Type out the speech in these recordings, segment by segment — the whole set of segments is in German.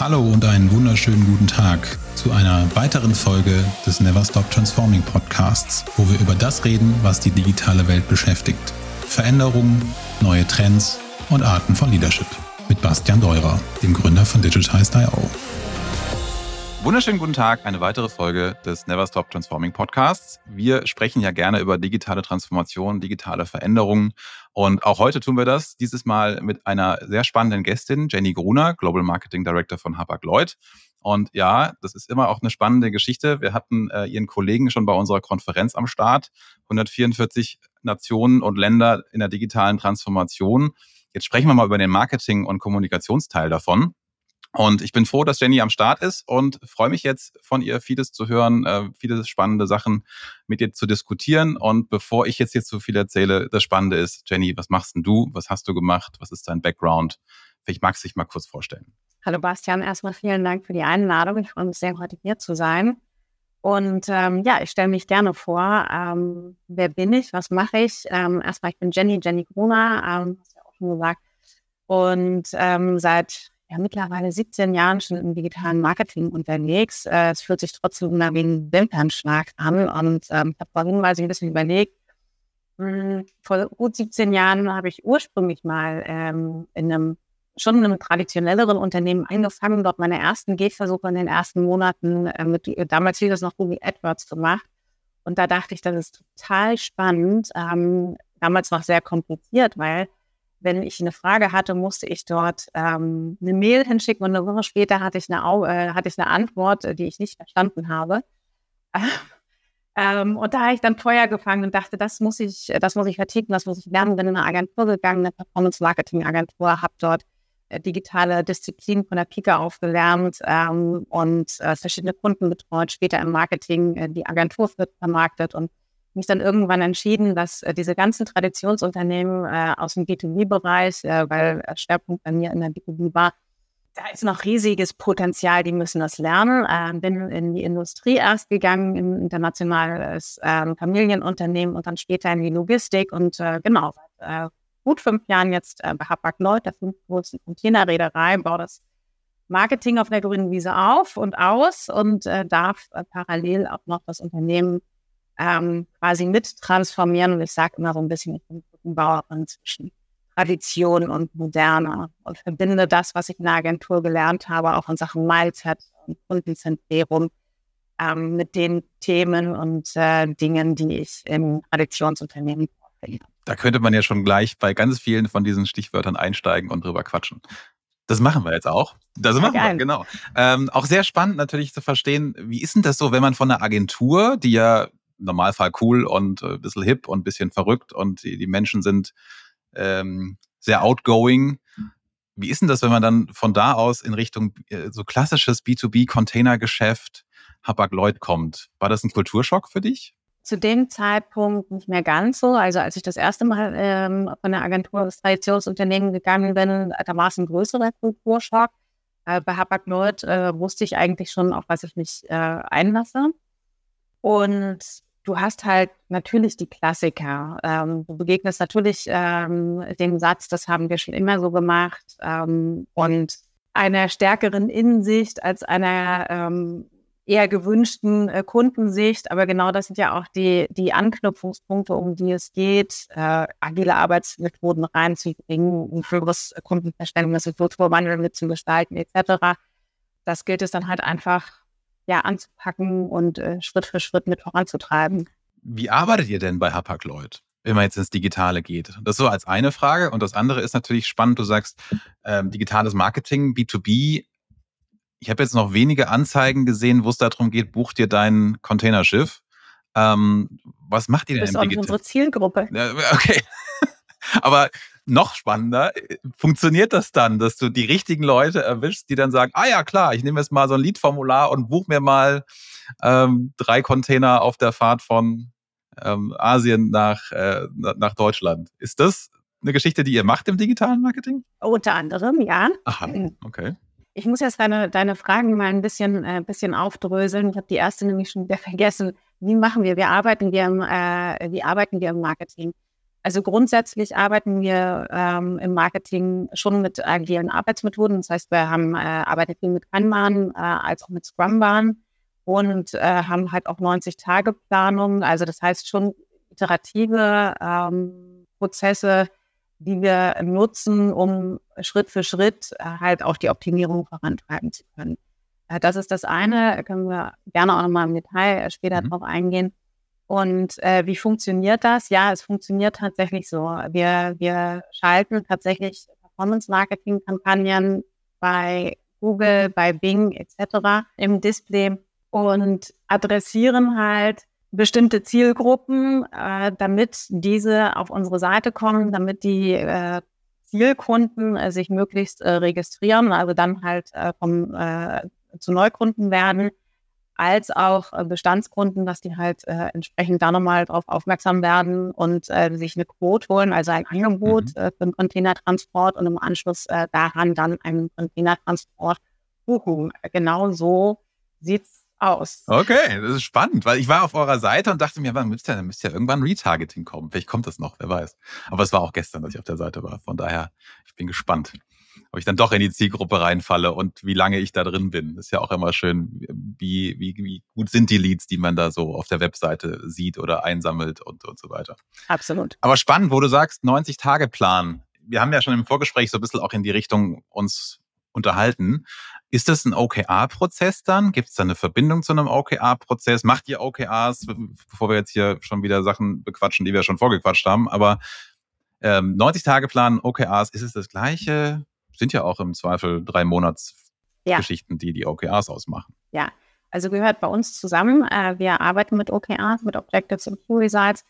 Hallo und einen wunderschönen guten Tag zu einer weiteren Folge des Never Stop Transforming Podcasts, wo wir über das reden, was die digitale Welt beschäftigt. Veränderungen, neue Trends und Arten von Leadership. Mit Bastian Deurer, dem Gründer von Digitized.io. Wunderschönen guten Tag, eine weitere Folge des Never Stop Transforming Podcasts. Wir sprechen ja gerne über digitale Transformation, digitale Veränderungen und auch heute tun wir das, dieses Mal mit einer sehr spannenden Gästin, Jenny Gruner, Global Marketing Director von Hapag-Lloyd. Und ja, das ist immer auch eine spannende Geschichte. Wir hatten äh, Ihren Kollegen schon bei unserer Konferenz am Start. 144 Nationen und Länder in der digitalen Transformation. Jetzt sprechen wir mal über den Marketing- und Kommunikationsteil davon. Und ich bin froh, dass Jenny am Start ist und freue mich jetzt von ihr vieles zu hören, äh, viele spannende Sachen mit ihr zu diskutieren. Und bevor ich jetzt hier zu viel erzähle, das Spannende ist, Jenny, was machst denn du? Was hast du gemacht? Was ist dein Background? Vielleicht magst du dich mal kurz vorstellen. Hallo Bastian, erstmal vielen Dank für die Einladung. Ich freue mich sehr, heute hier zu sein. Und ähm, ja, ich stelle mich gerne vor. Ähm, wer bin ich? Was mache ich? Ähm, erstmal, ich bin Jenny, Jenny Gruner, ähm, hast du ja auch schon gesagt. Und ähm, seit ja mittlerweile 17 Jahren schon im digitalen Marketing unterwegs. Äh, es fühlt sich trotzdem immer wie ein Wimpernschlag an. Und ähm, ich habe vorhin mal so ein bisschen überlegt, mh, hm, vor gut 17 Jahren habe ich ursprünglich mal ähm, in einem schon in einem traditionelleren Unternehmen angefangen, dort meine ersten Gehversuche in den ersten Monaten äh, mit, damals hieß das noch Google AdWords gemacht. Und da dachte ich, das ist total spannend. Ähm, damals noch sehr kompliziert, weil wenn ich eine Frage hatte, musste ich dort ähm, eine Mail hinschicken und eine Woche später hatte ich eine, äh, hatte ich eine Antwort, äh, die ich nicht verstanden habe. ähm, und da habe ich dann Feuer gefangen und dachte, das muss ich, das muss ich verticken, das muss ich lernen. Bin in eine Agentur gegangen, eine Performance-Marketing-Agentur, habe dort äh, digitale Disziplinen von der Pike aufgelernt ähm, und äh, verschiedene Kunden betreut, später im Marketing äh, die Agentur vermarktet und mich dann irgendwann entschieden, dass äh, diese ganzen Traditionsunternehmen äh, aus dem B2B-Bereich, äh, weil Schwerpunkt bei mir in der B2B war, da ist noch riesiges Potenzial, die müssen das lernen. Ähm, bin in die Industrie erst gegangen, in internationales ähm, Familienunternehmen und dann später in die Logistik und äh, genau, seit äh, gut fünf Jahren jetzt äh, bei Hapag-Lloyd, der fünftgrößten Containerreederei, baue das Marketing auf der grünen Wiese auf und aus und äh, darf äh, parallel auch noch das Unternehmen ähm, quasi mit transformieren. Und ich sage immer so ein bisschen, ich bin Brückenbauerin zwischen Tradition und Moderne und verbinde das, was ich in der Agentur gelernt habe, auch in Sachen Mindset und Kundenzentrierung, ähm, mit den Themen und äh, Dingen, die ich im Traditionsunternehmen finde. Da könnte man ja schon gleich bei ganz vielen von diesen Stichwörtern einsteigen und drüber quatschen. Das machen wir jetzt auch. Das machen wir, genau. Ähm, auch sehr spannend natürlich zu verstehen, wie ist denn das so, wenn man von einer Agentur, die ja Normalfall cool und äh, ein bisschen hip und ein bisschen verrückt und die, die Menschen sind ähm, sehr outgoing. Wie ist denn das, wenn man dann von da aus in Richtung äh, so klassisches B2B-Containergeschäft Hapag-Lloyd kommt? War das ein Kulturschock für dich? Zu dem Zeitpunkt nicht mehr ganz so. Also als ich das erste Mal ähm, von der Agentur des Traditionsunternehmen gegangen bin, da war es ein größerer Kulturschock. Äh, bei Hapag-Lloyd äh, wusste ich eigentlich schon, auf was ich mich äh, einlasse. Und du hast halt natürlich die Klassiker. Ähm, du begegnest natürlich ähm, dem Satz, das haben wir schon immer so gemacht, ähm, und einer stärkeren Innensicht als einer ähm, eher gewünschten äh, Kundensicht. Aber genau das sind ja auch die, die Anknüpfungspunkte, um die es geht, äh, agile Arbeitsmethoden reinzubringen, ein höheres Kundenverständnis, Kulturwandel mitzugestalten etc. Das gilt es dann halt einfach ja, anzupacken und äh, Schritt für Schritt mit voranzutreiben. Wie arbeitet ihr denn bei Hapag-Lloyd? wenn man jetzt ins Digitale geht. Das so als eine Frage. Und das andere ist natürlich spannend, du sagst, ähm, digitales Marketing, B2B. Ich habe jetzt noch wenige Anzeigen gesehen, wo es darum geht, buch dir dein Containerschiff. Ähm, was macht ihr denn im Digital? unsere Zielgruppe. Okay. Aber noch spannender, funktioniert das dann, dass du die richtigen Leute erwischst, die dann sagen, ah ja klar, ich nehme jetzt mal so ein Lead-Formular und buche mir mal ähm, drei Container auf der Fahrt von ähm, Asien nach, äh, nach Deutschland. Ist das eine Geschichte, die ihr macht im digitalen Marketing? Unter anderem, ja. Aha, okay. Ich muss jetzt deine, deine Fragen mal ein bisschen, äh, bisschen aufdröseln. Ich habe die erste nämlich schon wieder vergessen. Wie machen wir? Wie arbeiten wir im, äh, wie arbeiten wir im Marketing? Also grundsätzlich arbeiten wir ähm, im Marketing schon mit agilen Arbeitsmethoden. Das heißt, wir haben äh, arbeiten viel mit Kanban äh, als auch mit Scrumban und äh, haben halt auch 90 Tage Planung. Also das heißt schon iterative ähm, Prozesse, die wir nutzen, um Schritt für Schritt äh, halt auch die Optimierung vorantreiben zu können. Äh, das ist das eine. Da können wir gerne auch nochmal im Detail äh, später mhm. drauf eingehen. Und äh, wie funktioniert das? Ja, es funktioniert tatsächlich so. Wir, wir schalten tatsächlich Performance-Marketing-Kampagnen bei Google, bei Bing etc. im Display und adressieren halt bestimmte Zielgruppen, äh, damit diese auf unsere Seite kommen, damit die äh, Zielkunden äh, sich möglichst äh, registrieren, also dann halt äh, vom, äh, zu Neukunden werden als auch äh, Bestandskunden, dass die halt äh, entsprechend da nochmal drauf aufmerksam werden und äh, sich eine Quote holen, also ein Angebot mhm. äh, für einen Containertransport und im Anschluss äh, daran dann einen Containertransport buchen. Genau so sieht's aus. Okay, das ist spannend, weil ich war auf eurer Seite und dachte mir, wann müsste ja, müsste ja irgendwann Retargeting kommen. Vielleicht kommt das noch, wer weiß. Aber es war auch gestern, dass ich auf der Seite war. Von daher, ich bin gespannt ob ich dann doch in die Zielgruppe reinfalle und wie lange ich da drin bin. Das ist ja auch immer schön, wie, wie, wie gut sind die Leads, die man da so auf der Webseite sieht oder einsammelt und, und so weiter. Absolut. Aber spannend, wo du sagst, 90-Tage-Plan. Wir haben ja schon im Vorgespräch so ein bisschen auch in die Richtung uns unterhalten. Ist das ein OKR-Prozess dann? Gibt es da eine Verbindung zu einem OKR-Prozess? Macht ihr OKRs, bevor wir jetzt hier schon wieder Sachen bequatschen, die wir schon vorgequatscht haben? Aber ähm, 90-Tage-Plan, OKRs, ist es das gleiche? Sind ja auch im Zweifel drei Monatsgeschichten, ja. die die OKRs ausmachen. Ja, also gehört bei uns zusammen. Äh, wir arbeiten mit OKRs, mit Objectives und Key Results.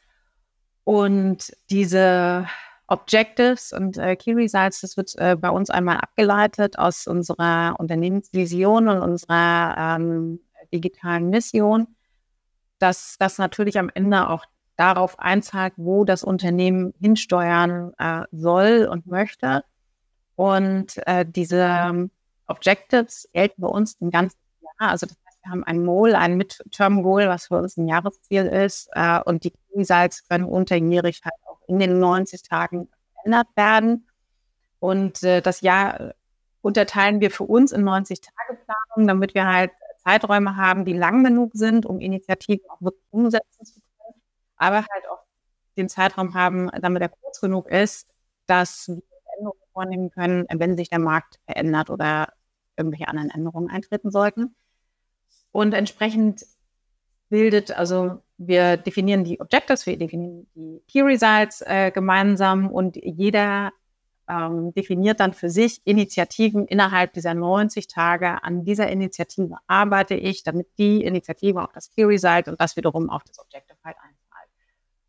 Und diese Objectives und äh, Key Results, das wird äh, bei uns einmal abgeleitet aus unserer Unternehmensvision und unserer ähm, digitalen Mission, dass das natürlich am Ende auch darauf einzahlt, wo das Unternehmen hinsteuern äh, soll und möchte. Und äh, diese ähm, Objectives gelten bei uns ein ganzes Jahr. Also das heißt, wir haben ein Goal, ein Midterm-Goal, was für uns ein Jahresziel ist. Äh, und die Results können unterjährig halt auch in den 90 Tagen verändert werden. Und äh, das Jahr unterteilen wir für uns in 90-Tage-Planung, damit wir halt Zeiträume haben, die lang genug sind, um Initiativen auch wirklich umsetzen zu können, aber halt auch den Zeitraum haben, damit er kurz genug ist, dass wir vornehmen können, wenn sich der Markt verändert oder irgendwelche anderen Änderungen eintreten sollten. Und entsprechend bildet, also wir definieren die Objectives, wir definieren die Key Results äh, gemeinsam und jeder ähm, definiert dann für sich Initiativen innerhalb dieser 90 Tage. An dieser Initiative arbeite ich, damit die Initiative auch das Key Result und das wiederum auf das Objective halt ein.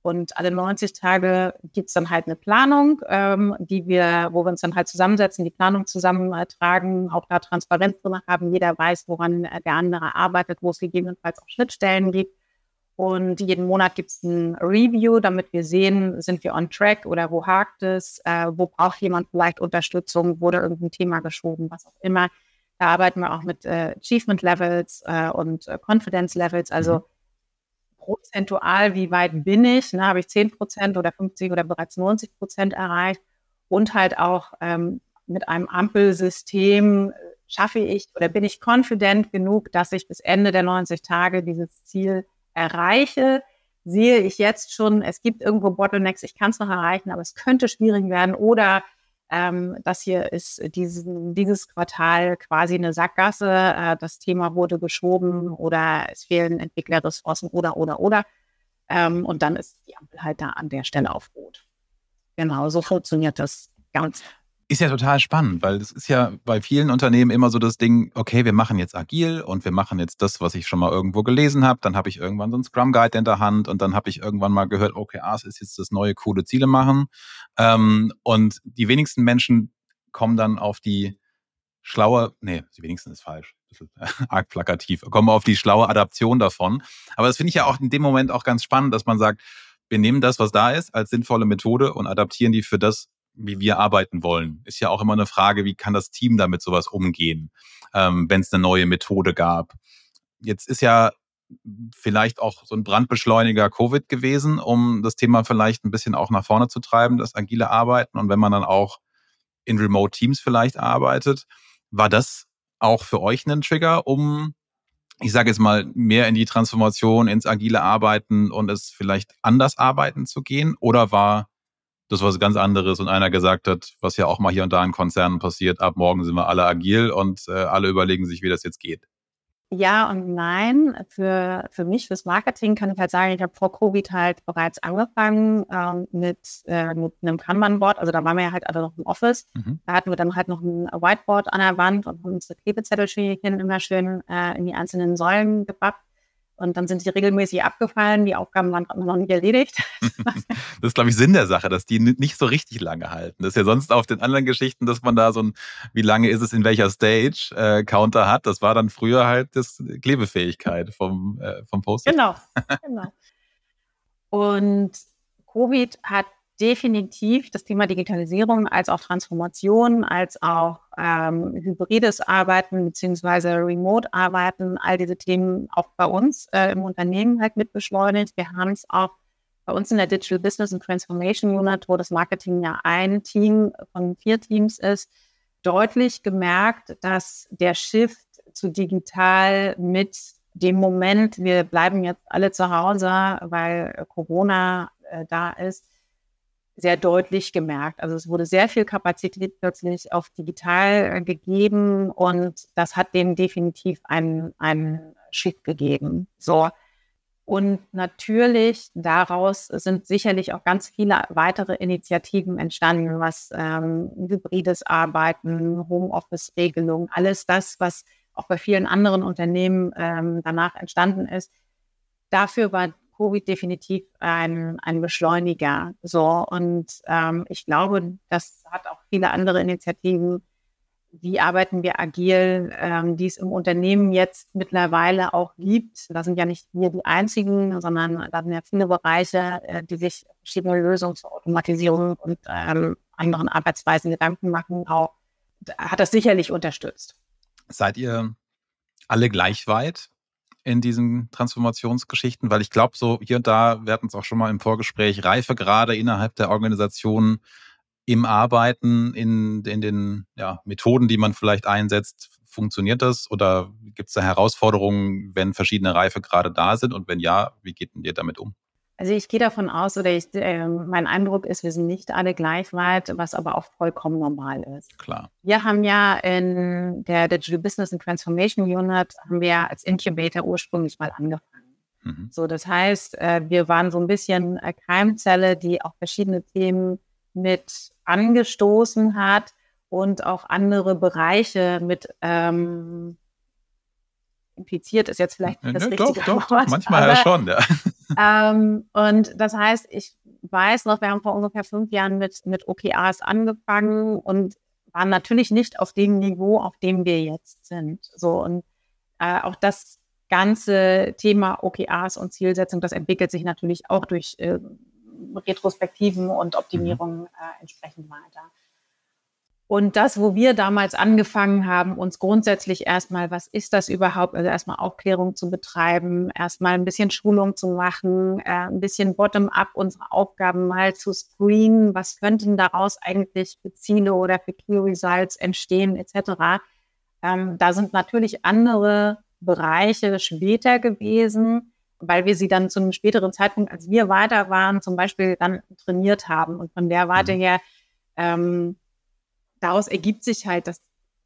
Und alle 90 Tage gibt's dann halt eine Planung, ähm, die wir, wo wir uns dann halt zusammensetzen, die Planung zusammentragen, auch da Transparenz drin haben. Jeder weiß, woran der andere arbeitet, wo es gegebenenfalls auch Schnittstellen gibt. Und jeden Monat gibt's ein Review, damit wir sehen, sind wir on track oder wo hakt es, äh, wo braucht jemand vielleicht Unterstützung, wurde irgendein Thema geschoben, was auch immer. Da arbeiten wir auch mit äh, Achievement Levels äh, und äh, Confidence Levels. Also mhm prozentual, wie weit bin ich? Ne, habe ich 10 Prozent oder 50 oder bereits 90 Prozent erreicht? Und halt auch ähm, mit einem Ampelsystem äh, schaffe ich oder bin ich confident genug, dass ich bis Ende der 90 Tage dieses Ziel erreiche? Sehe ich jetzt schon, es gibt irgendwo Bottlenecks, ich kann es noch erreichen, aber es könnte schwierig werden oder ähm, das hier ist diesen, dieses Quartal quasi eine Sackgasse. Äh, das Thema wurde geschoben oder es fehlen Entwicklerressourcen oder, oder, oder. Ähm, und dann ist die Ampel halt da an der Stelle auf Rot. Genau, so funktioniert das ganz ist ja total spannend, weil das ist ja bei vielen Unternehmen immer so das Ding, okay, wir machen jetzt agil und wir machen jetzt das, was ich schon mal irgendwo gelesen habe. Dann habe ich irgendwann so einen Scrum Guide in der Hand und dann habe ich irgendwann mal gehört, okay, OKRs ist jetzt das neue coole Ziele machen. Ähm, und die wenigsten Menschen kommen dann auf die schlaue, nee, die wenigsten ist falsch, arg plakativ, kommen auf die schlaue Adaption davon. Aber das finde ich ja auch in dem Moment auch ganz spannend, dass man sagt, wir nehmen das, was da ist, als sinnvolle Methode und adaptieren die für das, wie wir arbeiten wollen. Ist ja auch immer eine Frage, wie kann das Team damit sowas umgehen, ähm, wenn es eine neue Methode gab. Jetzt ist ja vielleicht auch so ein Brandbeschleuniger Covid gewesen, um das Thema vielleicht ein bisschen auch nach vorne zu treiben, das agile Arbeiten. Und wenn man dann auch in Remote Teams vielleicht arbeitet, war das auch für euch ein Trigger, um, ich sage jetzt mal, mehr in die Transformation, ins agile Arbeiten und es vielleicht anders arbeiten zu gehen? Oder war das was ganz anderes und einer gesagt hat, was ja auch mal hier und da in Konzernen passiert, ab morgen sind wir alle agil und äh, alle überlegen sich, wie das jetzt geht? Ja und nein. Für, für mich, fürs Marketing kann ich halt sagen, ich habe vor Covid halt bereits angefangen ähm, mit, äh, mit einem Kanban-Board. Also da waren wir ja halt alle noch im Office. Mhm. Da hatten wir dann halt noch ein Whiteboard an der Wand und haben unsere Klebezettelchen immer schön äh, in die einzelnen Säulen gebappt. Und dann sind die regelmäßig abgefallen. Die Aufgaben waren noch nicht erledigt. das ist, glaube ich, Sinn der Sache, dass die nicht so richtig lange halten. Das ist ja sonst auf den anderen Geschichten, dass man da so ein, wie lange ist es in welcher Stage, äh, Counter hat. Das war dann früher halt das Klebefähigkeit vom, äh, vom Post. Genau, genau. Und Covid hat definitiv das Thema Digitalisierung als auch Transformation, als auch ähm, hybrides Arbeiten beziehungsweise Remote-Arbeiten, all diese Themen auch bei uns äh, im Unternehmen halt mit beschleunigt. Wir haben es auch bei uns in der Digital Business and Transformation Unit, wo das Marketing ja ein Team von vier Teams ist, deutlich gemerkt, dass der Shift zu digital mit dem Moment, wir bleiben jetzt alle zu Hause, weil Corona äh, da ist, sehr deutlich gemerkt. Also es wurde sehr viel Kapazität plötzlich auf digital äh, gegeben und das hat dem definitiv einen, einen Shift gegeben. So. Und natürlich daraus sind sicherlich auch ganz viele weitere Initiativen entstanden, was ähm, hybrides Arbeiten, Homeoffice-Regelung, alles das, was auch bei vielen anderen Unternehmen ähm, danach entstanden ist. Dafür war Covid definitiv ein, ein Beschleuniger. So, und ähm, ich glaube, das hat auch viele andere Initiativen. Wie arbeiten wir agil, ähm, die es im Unternehmen jetzt mittlerweile auch gibt. Da sind ja nicht wir die einzigen, sondern da sind ja viele Bereiche, äh, die sich verschiedene Lösungen zur Automatisierung und ähm, anderen Arbeitsweisen Gedanken machen. Auch hat das sicherlich unterstützt. Seid ihr alle gleich weit in diesen Transformationsgeschichten? Weil ich glaube, so hier und da, wir hatten es auch schon mal im Vorgespräch, reife gerade innerhalb der Organisation im Arbeiten, in, in den ja, Methoden, die man vielleicht einsetzt, funktioniert das? Oder gibt es da Herausforderungen, wenn verschiedene Reife gerade da sind? Und wenn ja, wie geht ihr damit um? Also ich gehe davon aus, oder ich, äh, mein Eindruck ist, wir sind nicht alle gleich weit, was aber auch vollkommen normal ist. Klar. Wir haben ja in der Digital Business and Transformation Unit haben wir als Incubator ursprünglich mal angefangen. Mhm. So, das heißt, äh, wir waren so ein bisschen eine Keimzelle, die auch verschiedene Themen mit angestoßen hat und auch andere Bereiche mit ähm, impliziert ist jetzt vielleicht nicht das ja, richtige doch, Wort. Doch, manchmal aber, ja schon, ja. Ähm, und das heißt, ich weiß noch, wir haben vor ungefähr fünf Jahren mit, mit OKRs angefangen und waren natürlich nicht auf dem Niveau, auf dem wir jetzt sind. So und äh, auch das ganze Thema OKRs und Zielsetzung, das entwickelt sich natürlich auch durch äh, Retrospektiven und Optimierungen äh, entsprechend weiter. Und das, wo wir damals angefangen haben, uns grundsätzlich erstmal, was ist das überhaupt, also erstmal Aufklärung zu betreiben, erstmal ein bisschen Schulung zu machen, äh, ein bisschen bottom-up unsere Aufgaben mal zu screenen, was könnten daraus eigentlich für Ziele oder für Key Results entstehen, etc. Ähm, da sind natürlich andere Bereiche später gewesen, weil wir sie dann zu einem späteren Zeitpunkt, als wir weiter waren, zum Beispiel dann trainiert haben. Und von der Warte mhm. her ähm, daraus ergibt sich halt, dass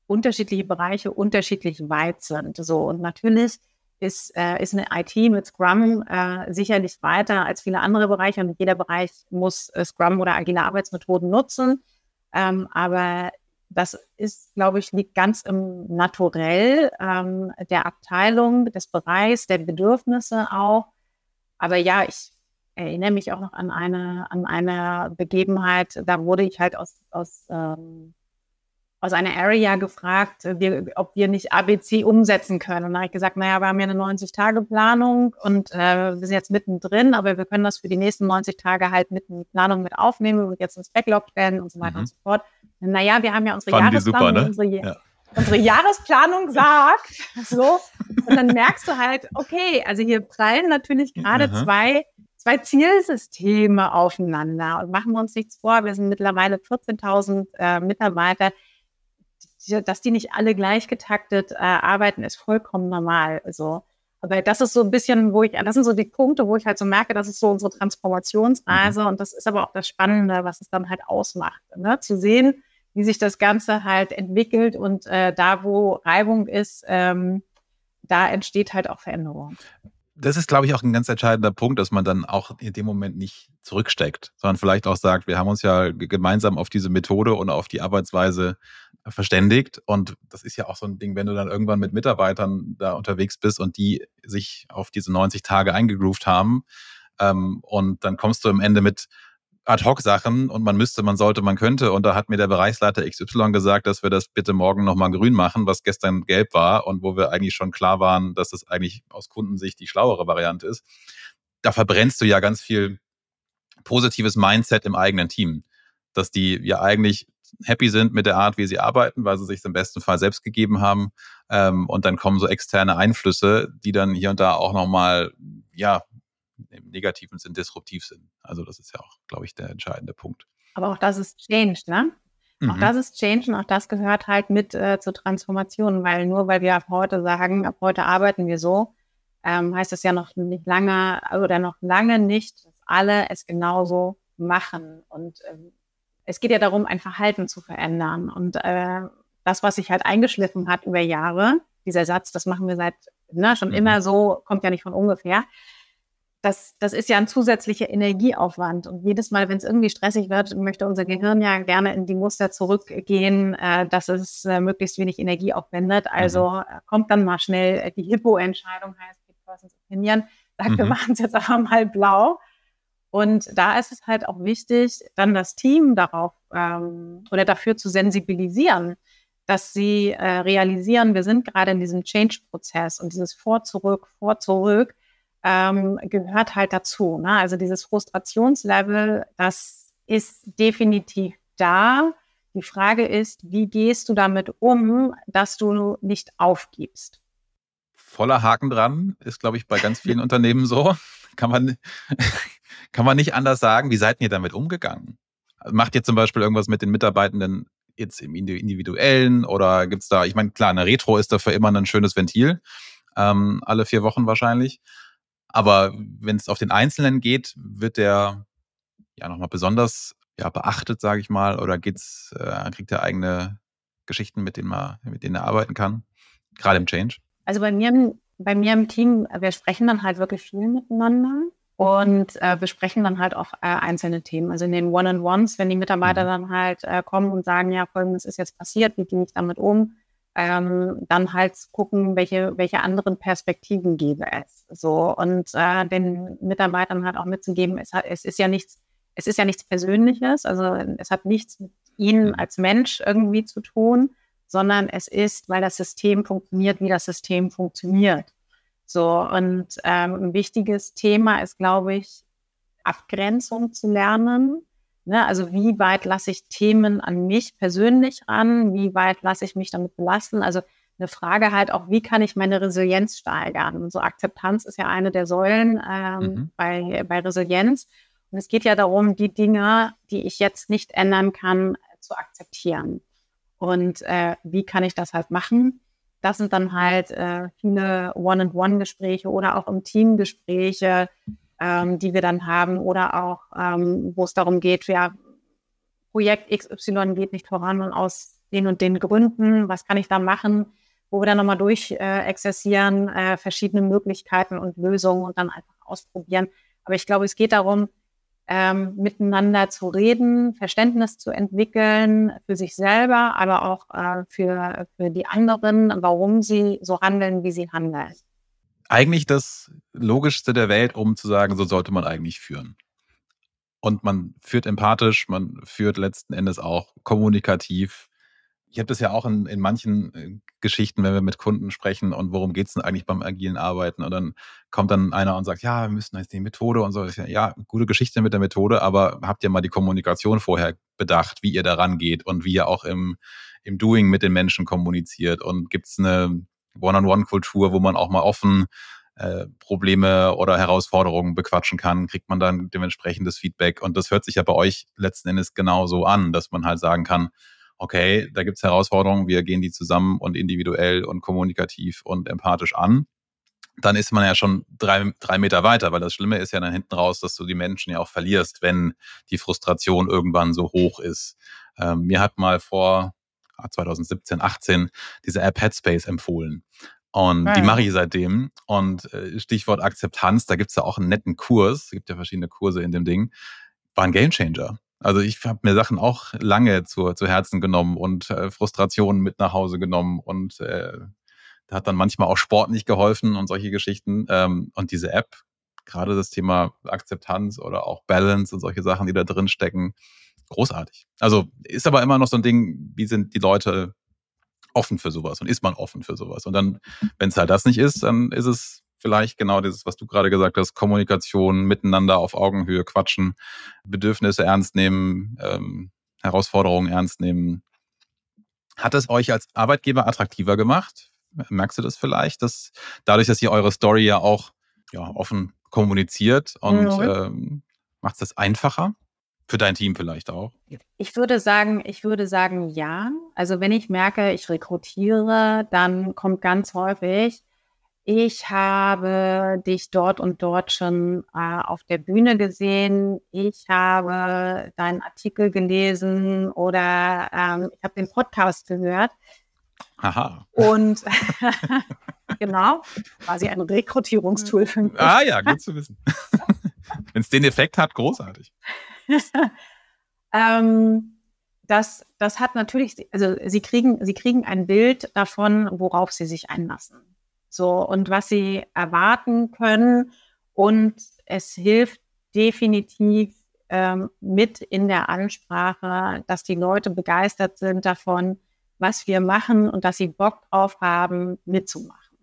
unterschiedliche Bereiche unterschiedlich weit sind. So und natürlich ist, äh, ist eine IT mit Scrum äh, sicherlich weiter als viele andere Bereiche und jeder Bereich muss äh, Scrum oder agile Arbeitsmethoden nutzen. Ähm, aber das ist, glaube ich, liegt ganz im Naturell ähm, der Abteilung, des Bereichs, der Bedürfnisse auch. Aber ja, ich erinnere mich auch noch an eine, an eine Begebenheit, da wurde ich halt aus, aus ähm, aus einer Area gefragt, äh, wir, ob wir nicht ABC umsetzen können. Und da habe ich gesagt, naja, wir haben ja eine 90-Tage-Planung und äh, wir sind jetzt mittendrin, aber wir können das für die nächsten 90 Tage halt mit in die Planung mit aufnehmen und jetzt ins Backlog stellen und so weiter mhm. und so fort. Naja, wir haben ja unsere Fanden Jahresplanung, super, ne? unsere, ja. unsere Jahresplanung sagt. So. Und dann merkst du halt, okay, also hier prallen natürlich gerade zwei, zwei Zielsysteme aufeinander. Und machen wir uns nichts vor, wir sind mittlerweile 14.000 äh, Mitarbeiter. Dass die nicht alle gleich getaktet äh, arbeiten, ist vollkommen normal. So. Aber das ist so ein bisschen, wo ich, das sind so die Punkte, wo ich halt so merke, das ist so unsere Transformationsreise. Mhm. Und das ist aber auch das Spannende, was es dann halt ausmacht. Ne? Zu sehen, wie sich das Ganze halt entwickelt und äh, da, wo Reibung ist, ähm, da entsteht halt auch Veränderung. Das ist, glaube ich, auch ein ganz entscheidender Punkt, dass man dann auch in dem Moment nicht zurücksteckt, sondern vielleicht auch sagt, wir haben uns ja gemeinsam auf diese Methode und auf die Arbeitsweise verständigt. Und das ist ja auch so ein Ding, wenn du dann irgendwann mit Mitarbeitern da unterwegs bist und die sich auf diese 90 Tage eingegroovt haben. Ähm, und dann kommst du am Ende mit Ad-Hoc-Sachen und man müsste, man sollte, man könnte. Und da hat mir der Bereichsleiter XY gesagt, dass wir das bitte morgen nochmal grün machen, was gestern gelb war und wo wir eigentlich schon klar waren, dass das eigentlich aus Kundensicht die schlauere Variante ist. Da verbrennst du ja ganz viel positives Mindset im eigenen Team, dass die ja eigentlich happy sind mit der Art, wie sie arbeiten, weil sie sich im besten Fall selbst gegeben haben. Ähm, und dann kommen so externe Einflüsse, die dann hier und da auch nochmal, ja, im negativen Sinn disruptiv sind. Also das ist ja auch, glaube ich, der entscheidende Punkt. Aber auch das ist Change, ne? Mhm. Auch das ist Change und auch das gehört halt mit äh, zur Transformation, weil nur weil wir ab heute sagen, ab heute arbeiten wir so, ähm, heißt das ja noch nicht lange oder noch lange nicht, dass alle es genauso machen. Und ähm, es geht ja darum, ein Verhalten zu verändern. Und äh, das, was sich halt eingeschliffen hat über Jahre, dieser Satz, das machen wir seit ne, schon mhm. immer so, kommt ja nicht von ungefähr das, das ist ja ein zusätzlicher Energieaufwand. Und jedes Mal, wenn es irgendwie stressig wird, möchte unser Gehirn ja gerne in die Muster zurückgehen, äh, dass es äh, möglichst wenig Energie aufwendet. Also mhm. kommt dann mal schnell äh, die Hippo-Entscheidung, heißt die Persons Opinion, sagt, mhm. wir machen es jetzt aber mal blau. Und da ist es halt auch wichtig, dann das Team darauf ähm, oder dafür zu sensibilisieren, dass sie äh, realisieren, wir sind gerade in diesem Change-Prozess und dieses Vor, zurück, vor, zurück ähm, gehört halt dazu. Ne? Also dieses Frustrationslevel, das ist definitiv da. Die Frage ist, wie gehst du damit um, dass du nicht aufgibst? Voller Haken dran, ist, glaube ich, bei ganz vielen Unternehmen so. Kann man, kann man nicht anders sagen. Wie seid ihr damit umgegangen? Macht ihr zum Beispiel irgendwas mit den Mitarbeitenden jetzt im Individuellen oder gibt es da, ich meine, klar, eine Retro ist dafür immer ein schönes Ventil, ähm, alle vier Wochen wahrscheinlich. Aber wenn es auf den Einzelnen geht, wird der ja nochmal besonders ja, beachtet, sage ich mal, oder geht's, äh, kriegt er eigene Geschichten, mit denen, man, mit denen er arbeiten kann, gerade im Change? Also bei mir, bei mir im Team, wir sprechen dann halt wirklich viel miteinander und äh, besprechen dann halt auch äh, einzelne Themen. Also in den One-on-Ones, wenn die Mitarbeiter mhm. dann halt äh, kommen und sagen, ja, folgendes ist jetzt passiert, wie gehe ich damit um, ähm, dann halt gucken, welche, welche anderen Perspektiven gäbe es. So und äh, den Mitarbeitern halt auch mitzugeben, es, hat, es ist ja nichts, es ist ja nichts Persönliches, also es hat nichts mit ihnen mhm. als Mensch irgendwie zu tun, sondern es ist, weil das System funktioniert, wie das System funktioniert. So und ähm, ein wichtiges Thema ist, glaube ich, Abgrenzung zu lernen Ne? Also wie weit lasse ich Themen an mich persönlich ran? Wie weit lasse ich mich damit belasten? Also eine Frage halt auch, wie kann ich meine Resilienz steigern? Und so Akzeptanz ist ja eine der Säulen ähm, mhm. bei, bei Resilienz. Und es geht ja darum, die Dinge, die ich jetzt nicht ändern kann, zu akzeptieren. Und äh, wie kann ich das halt machen? Das sind dann halt äh, viele One-on-One-Gespräche oder auch im Team Gespräche, ähm, die wir dann haben oder auch, ähm, wo es darum geht, ja, Projekt XY geht nicht voran und aus den und den Gründen, was kann ich da machen, wo wir dann nochmal durch äh, äh, verschiedene Möglichkeiten und Lösungen und dann einfach ausprobieren. Aber ich glaube, es geht darum, ähm, miteinander zu reden, Verständnis zu entwickeln für sich selber, aber auch äh, für, für die anderen, warum sie so handeln, wie sie handeln eigentlich das Logischste der Welt, um zu sagen, so sollte man eigentlich führen. Und man führt empathisch, man führt letzten Endes auch kommunikativ. ich habe das ja auch in, in manchen äh, Geschichten, wenn wir mit Kunden sprechen und worum geht es denn eigentlich beim agilen Arbeiten? Und dann kommt dann einer und sagt, ja, wir müssen jetzt die Methode und so. Ja, gute Geschichte mit der Methode, aber habt ihr mal die Kommunikation vorher bedacht, wie ihr daran geht und wie ihr auch im, im Doing mit den Menschen kommuniziert? Und gibt es eine One-on-One-Kultur, wo man auch mal offen äh, Probleme oder Herausforderungen bequatschen kann, kriegt man dann dementsprechendes Feedback. Und das hört sich ja bei euch letzten Endes genauso an, dass man halt sagen kann, okay, da gibt's Herausforderungen, wir gehen die zusammen und individuell und kommunikativ und empathisch an, dann ist man ja schon drei, drei Meter weiter, weil das Schlimme ist ja dann hinten raus, dass du die Menschen ja auch verlierst, wenn die Frustration irgendwann so hoch ist. Ähm, mir hat mal vor 2017, ah, 18 diese App Headspace empfohlen. Und ja. die mache ich seitdem. Und äh, Stichwort Akzeptanz, da gibt's ja auch einen netten Kurs, es gibt ja verschiedene Kurse in dem Ding, war ein Gamechanger. Also ich habe mir Sachen auch lange zu, zu Herzen genommen und äh, Frustrationen mit nach Hause genommen und äh, da hat dann manchmal auch Sport nicht geholfen und solche Geschichten. Ähm, und diese App, gerade das Thema Akzeptanz oder auch Balance und solche Sachen, die da drin stecken, großartig. Also ist aber immer noch so ein Ding, wie sind die Leute offen für sowas und ist man offen für sowas? Und dann, wenn es halt das nicht ist, dann ist es vielleicht genau dieses, was du gerade gesagt hast, Kommunikation, miteinander auf Augenhöhe quatschen, Bedürfnisse ernst nehmen, ähm, Herausforderungen ernst nehmen. Hat es euch als Arbeitgeber attraktiver gemacht? Merkst du das vielleicht, dass dadurch, dass ihr eure Story ja auch ja, offen kommuniziert und mhm. ähm, macht es das einfacher? Für dein Team vielleicht auch? Ich würde sagen, ich würde sagen, ja. Also wenn ich merke, ich rekrutiere, dann kommt ganz häufig, ich habe dich dort und dort schon äh, auf der Bühne gesehen. Ich habe deinen Artikel gelesen oder ähm, ich habe den Podcast gehört. Aha. Und genau, quasi ein Rekrutierungstool für mich. Ah ja, gut zu wissen. Wenn es den Effekt hat, großartig. ähm, das, das hat natürlich, also sie kriegen, sie kriegen ein Bild davon, worauf sie sich einlassen. So, und was sie erwarten können. Und es hilft definitiv ähm, mit in der Ansprache, dass die Leute begeistert sind davon, was wir machen und dass sie Bock drauf haben, mitzumachen.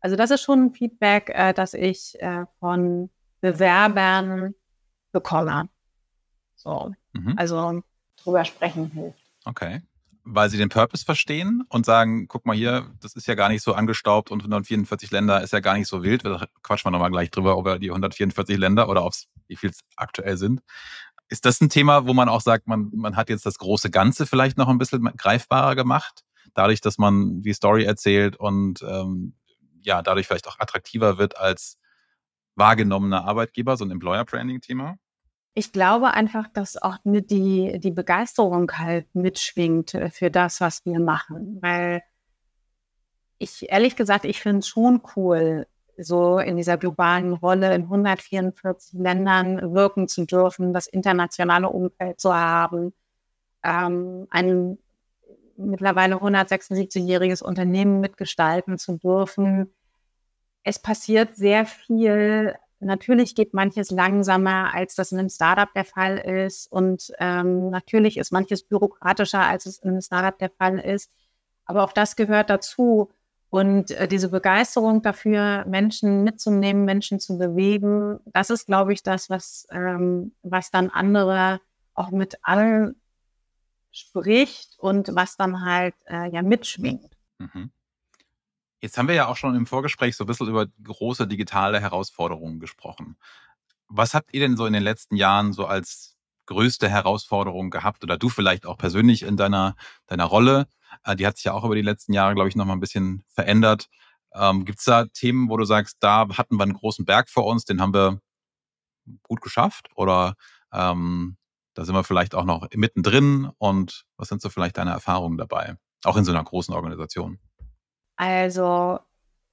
Also das ist schon ein Feedback, äh, das ich äh, von Bewerbern bekomme. So, mhm. also drüber sprechen hilft. Okay weil sie den Purpose verstehen und sagen, guck mal hier, das ist ja gar nicht so angestaubt und 144 Länder ist ja gar nicht so wild. Da quatschen wir nochmal gleich drüber, über die 144 Länder oder aufs, wie viel es aktuell sind. Ist das ein Thema, wo man auch sagt, man, man hat jetzt das große Ganze vielleicht noch ein bisschen greifbarer gemacht, dadurch, dass man die Story erzählt und ähm, ja, dadurch vielleicht auch attraktiver wird als wahrgenommener Arbeitgeber, so ein Employer-Branding-Thema? Ich glaube einfach, dass auch die, die Begeisterung halt mitschwingt äh, für das, was wir machen. Weil ich, ehrlich gesagt, ich finde es schon cool, so in dieser globalen Rolle in 144 Ländern wirken zu dürfen, das internationale Umfeld zu haben, ähm, ein mittlerweile 176-jähriges Unternehmen mitgestalten zu dürfen. Es passiert sehr viel Natürlich geht manches langsamer, als das in einem Startup der Fall ist. Und ähm, natürlich ist manches bürokratischer, als es in einem Startup der Fall ist. Aber auch das gehört dazu. Und äh, diese Begeisterung dafür, Menschen mitzunehmen, Menschen zu bewegen, das ist, glaube ich, das, was, ähm, was dann andere auch mit allen spricht und was dann halt äh, ja mitschwingt. Mhm. Jetzt haben wir ja auch schon im Vorgespräch so ein bisschen über große digitale Herausforderungen gesprochen. Was habt ihr denn so in den letzten Jahren so als größte Herausforderung gehabt oder du vielleicht auch persönlich in deiner, deiner Rolle? Äh, die hat sich ja auch über die letzten Jahre, glaube ich, nochmal ein bisschen verändert. Ähm, Gibt es da Themen, wo du sagst, da hatten wir einen großen Berg vor uns, den haben wir gut geschafft? Oder ähm, da sind wir vielleicht auch noch mittendrin? Und was sind so vielleicht deine Erfahrungen dabei? Auch in so einer großen Organisation? Also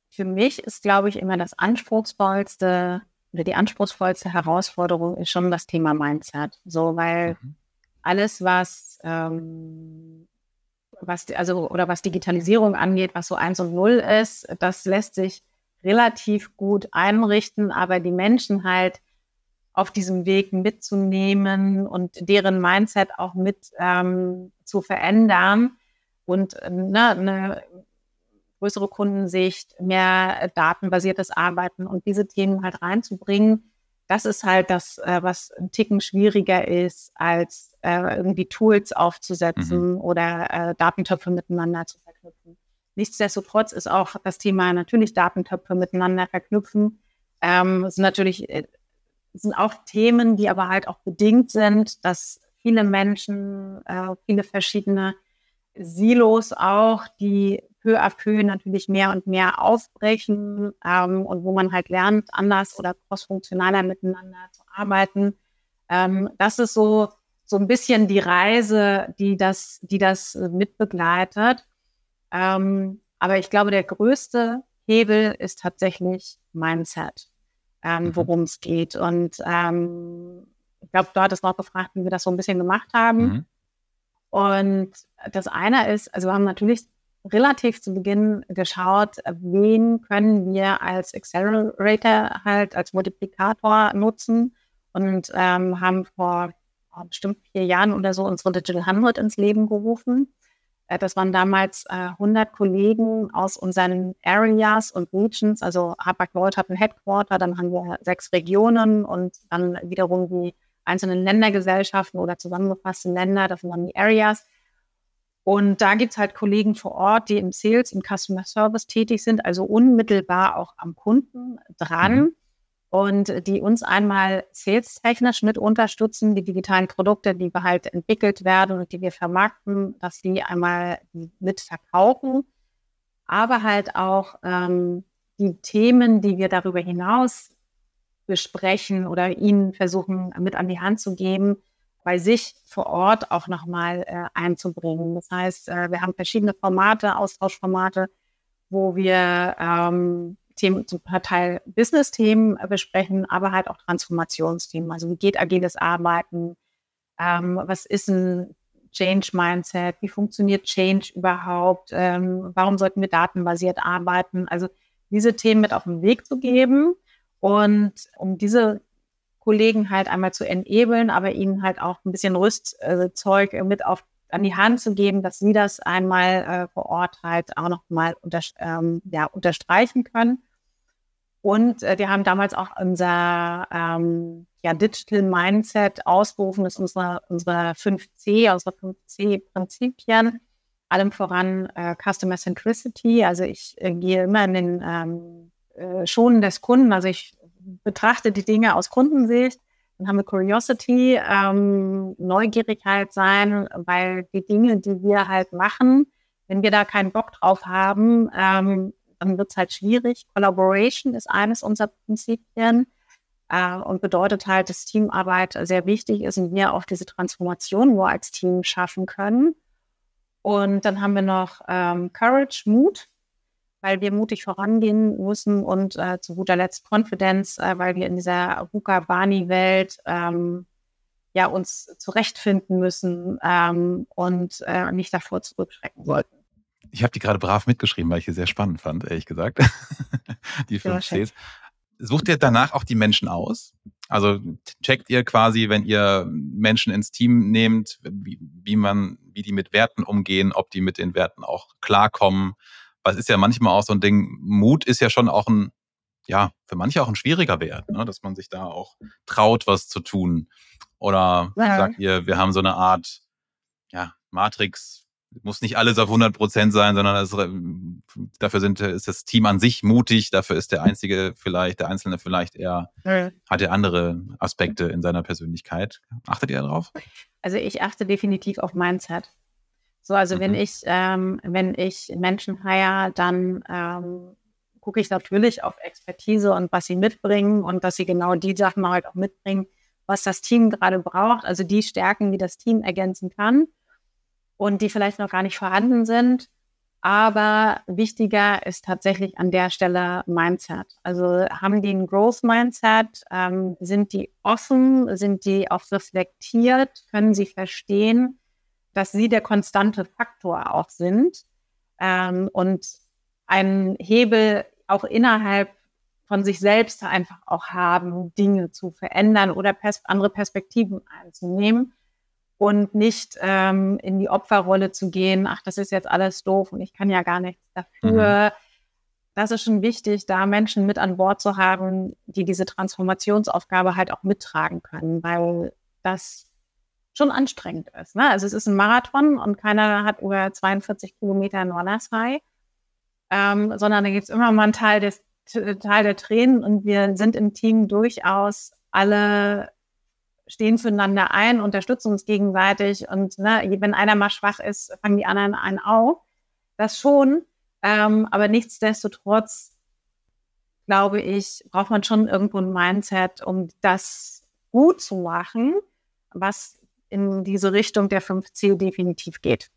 für mich ist, glaube ich, immer das anspruchsvollste oder die anspruchsvollste Herausforderung ist schon das Thema Mindset. So, weil mhm. alles, was, ähm, was, also, oder was Digitalisierung angeht, was so eins und null ist, das lässt sich relativ gut einrichten, aber die Menschen halt auf diesem Weg mitzunehmen und deren Mindset auch mit ähm, zu verändern, und ne, eine größere Kundensicht, mehr datenbasiertes Arbeiten und diese Themen halt reinzubringen, das ist halt das, äh, was ein Ticken schwieriger ist, als äh, irgendwie Tools aufzusetzen mhm. oder äh, Datentöpfe miteinander zu verknüpfen. Nichtsdestotrotz ist auch das Thema natürlich Datentöpfe miteinander verknüpfen. Ähm, sind natürlich äh, sind auch Themen, die aber halt auch bedingt sind, dass viele Menschen, äh, viele verschiedene Silos auch, die peu à peu natürlich mehr und mehr aufbrechen ähm, und wo man halt lernt, anders oder crossfunktionaler miteinander zu arbeiten. Ähm, das ist so, so ein bisschen die Reise, die das, die das mitbegleitet. Ähm, aber ich glaube, der größte Hebel ist tatsächlich Mindset, ähm, mhm. worum es geht. Und ähm, ich glaube, du hattest noch gefragt, wie wir das so ein bisschen gemacht haben. Mhm. Und das eine ist, also wir haben natürlich relativ zu Beginn geschaut, wen können wir als Accelerator halt als Multiplikator nutzen und ähm, haben vor oh, bestimmt vier Jahren oder so unsere Digital 100 ins Leben gerufen. Äh, das waren damals äh, 100 Kollegen aus unseren Areas und Regions. Also Hapag-Lloyd hat ein Headquarter, dann haben wir sechs Regionen und dann wiederum die einzelnen Ländergesellschaften oder zusammengefasste Länder, das dann die Areas. Und da gibt es halt Kollegen vor Ort, die im Sales, im Customer Service tätig sind, also unmittelbar auch am Kunden dran mhm. und die uns einmal sales-technisch mit unterstützen, die digitalen Produkte, die wir halt entwickelt werden und die wir vermarkten, dass die einmal mit verkaufen, aber halt auch ähm, die Themen, die wir darüber hinaus besprechen oder ihnen versuchen mit an die Hand zu geben, bei sich vor Ort auch nochmal äh, einzubringen. Das heißt, äh, wir haben verschiedene Formate, Austauschformate, wo wir ähm, Themen, zum Teil Business-Themen äh, besprechen, aber halt auch Transformationsthemen. Also wie geht agiles Arbeiten? Ähm, was ist ein Change-Mindset? Wie funktioniert Change überhaupt? Ähm, warum sollten wir datenbasiert arbeiten? Also diese Themen mit auf den Weg zu geben. Und um diese Kollegen halt einmal zu enablen, aber ihnen halt auch ein bisschen Rüstzeug äh, mit auf an die Hand zu geben, dass sie das einmal äh, vor Ort halt auch noch mal unter, ähm, ja, unterstreichen können. Und äh, wir haben damals auch unser ähm, ja, Digital Mindset ausgerufen, das ist unsere, unsere 5C, unsere 5C-Prinzipien, allem voran äh, Customer Centricity. Also ich äh, gehe immer in den ähm, äh, Schonen des Kunden, also ich betrachte die Dinge aus Kundensicht. Dann haben wir Curiosity, ähm, Neugierigkeit sein, weil die Dinge, die wir halt machen, wenn wir da keinen Bock drauf haben, ähm, dann wird es halt schwierig. Collaboration ist eines unserer Prinzipien äh, und bedeutet halt, dass Teamarbeit sehr wichtig ist und wir auch diese Transformation nur als Team schaffen können. Und dann haben wir noch ähm, Courage, Mut weil wir mutig vorangehen müssen und äh, zu guter Letzt Confidence, äh, weil wir in dieser Ruka-Bani-Welt ähm, ja, uns zurechtfinden müssen ähm, und äh, nicht davor zurückschrecken sollten. Ich habe die gerade brav mitgeschrieben, weil ich sie sehr spannend fand, ehrlich gesagt. die fünf Cs. Sucht ihr danach auch die Menschen aus? Also checkt ihr quasi, wenn ihr Menschen ins Team nehmt, wie, wie man, wie die mit Werten umgehen, ob die mit den Werten auch klarkommen, weil es ist ja manchmal auch so ein Ding, Mut ist ja schon auch ein, ja, für manche auch ein schwieriger Wert, ne? dass man sich da auch traut, was zu tun. Oder ja. sagt ihr, wir haben so eine Art, ja, Matrix, muss nicht alles auf 100 Prozent sein, sondern das, dafür sind, ist das Team an sich mutig, dafür ist der Einzige vielleicht, der Einzelne vielleicht eher, ja. hat er andere Aspekte in seiner Persönlichkeit. Achtet ihr darauf? Also ich achte definitiv auf Mindset. So, also mhm. wenn ich, ähm, wenn ich Menschen heier, dann ähm, gucke ich natürlich auf Expertise und was sie mitbringen und dass sie genau die Sachen halt auch mitbringen, was das Team gerade braucht, also die Stärken, die das Team ergänzen kann und die vielleicht noch gar nicht vorhanden sind. Aber wichtiger ist tatsächlich an der Stelle Mindset. Also haben die ein Growth Mindset? Ähm, sind die offen? Sind die auch reflektiert? Können sie verstehen? Dass sie der konstante Faktor auch sind ähm, und einen Hebel auch innerhalb von sich selbst einfach auch haben, Dinge zu verändern oder pers andere Perspektiven einzunehmen. und nicht ähm, in die Opferrolle zu gehen, ach, das ist jetzt alles doof und ich kann ja gar nichts dafür. Mhm. Das ist schon wichtig, da Menschen mit an Bord zu haben, die diese Transformationsaufgabe halt auch mittragen können, weil das schon anstrengend ist. Ne? Also es ist ein Marathon und keiner hat über 42 Kilometer Nornersfrei, ähm, sondern da gibt es immer mal einen Teil, des, Teil der Tränen und wir sind im Team durchaus alle stehen füreinander ein, unterstützen uns gegenseitig und ne, wenn einer mal schwach ist, fangen die anderen einen auf. Das schon, ähm, aber nichtsdestotrotz glaube ich, braucht man schon irgendwo ein Mindset, um das gut zu machen, was in diese Richtung der 5C definitiv geht.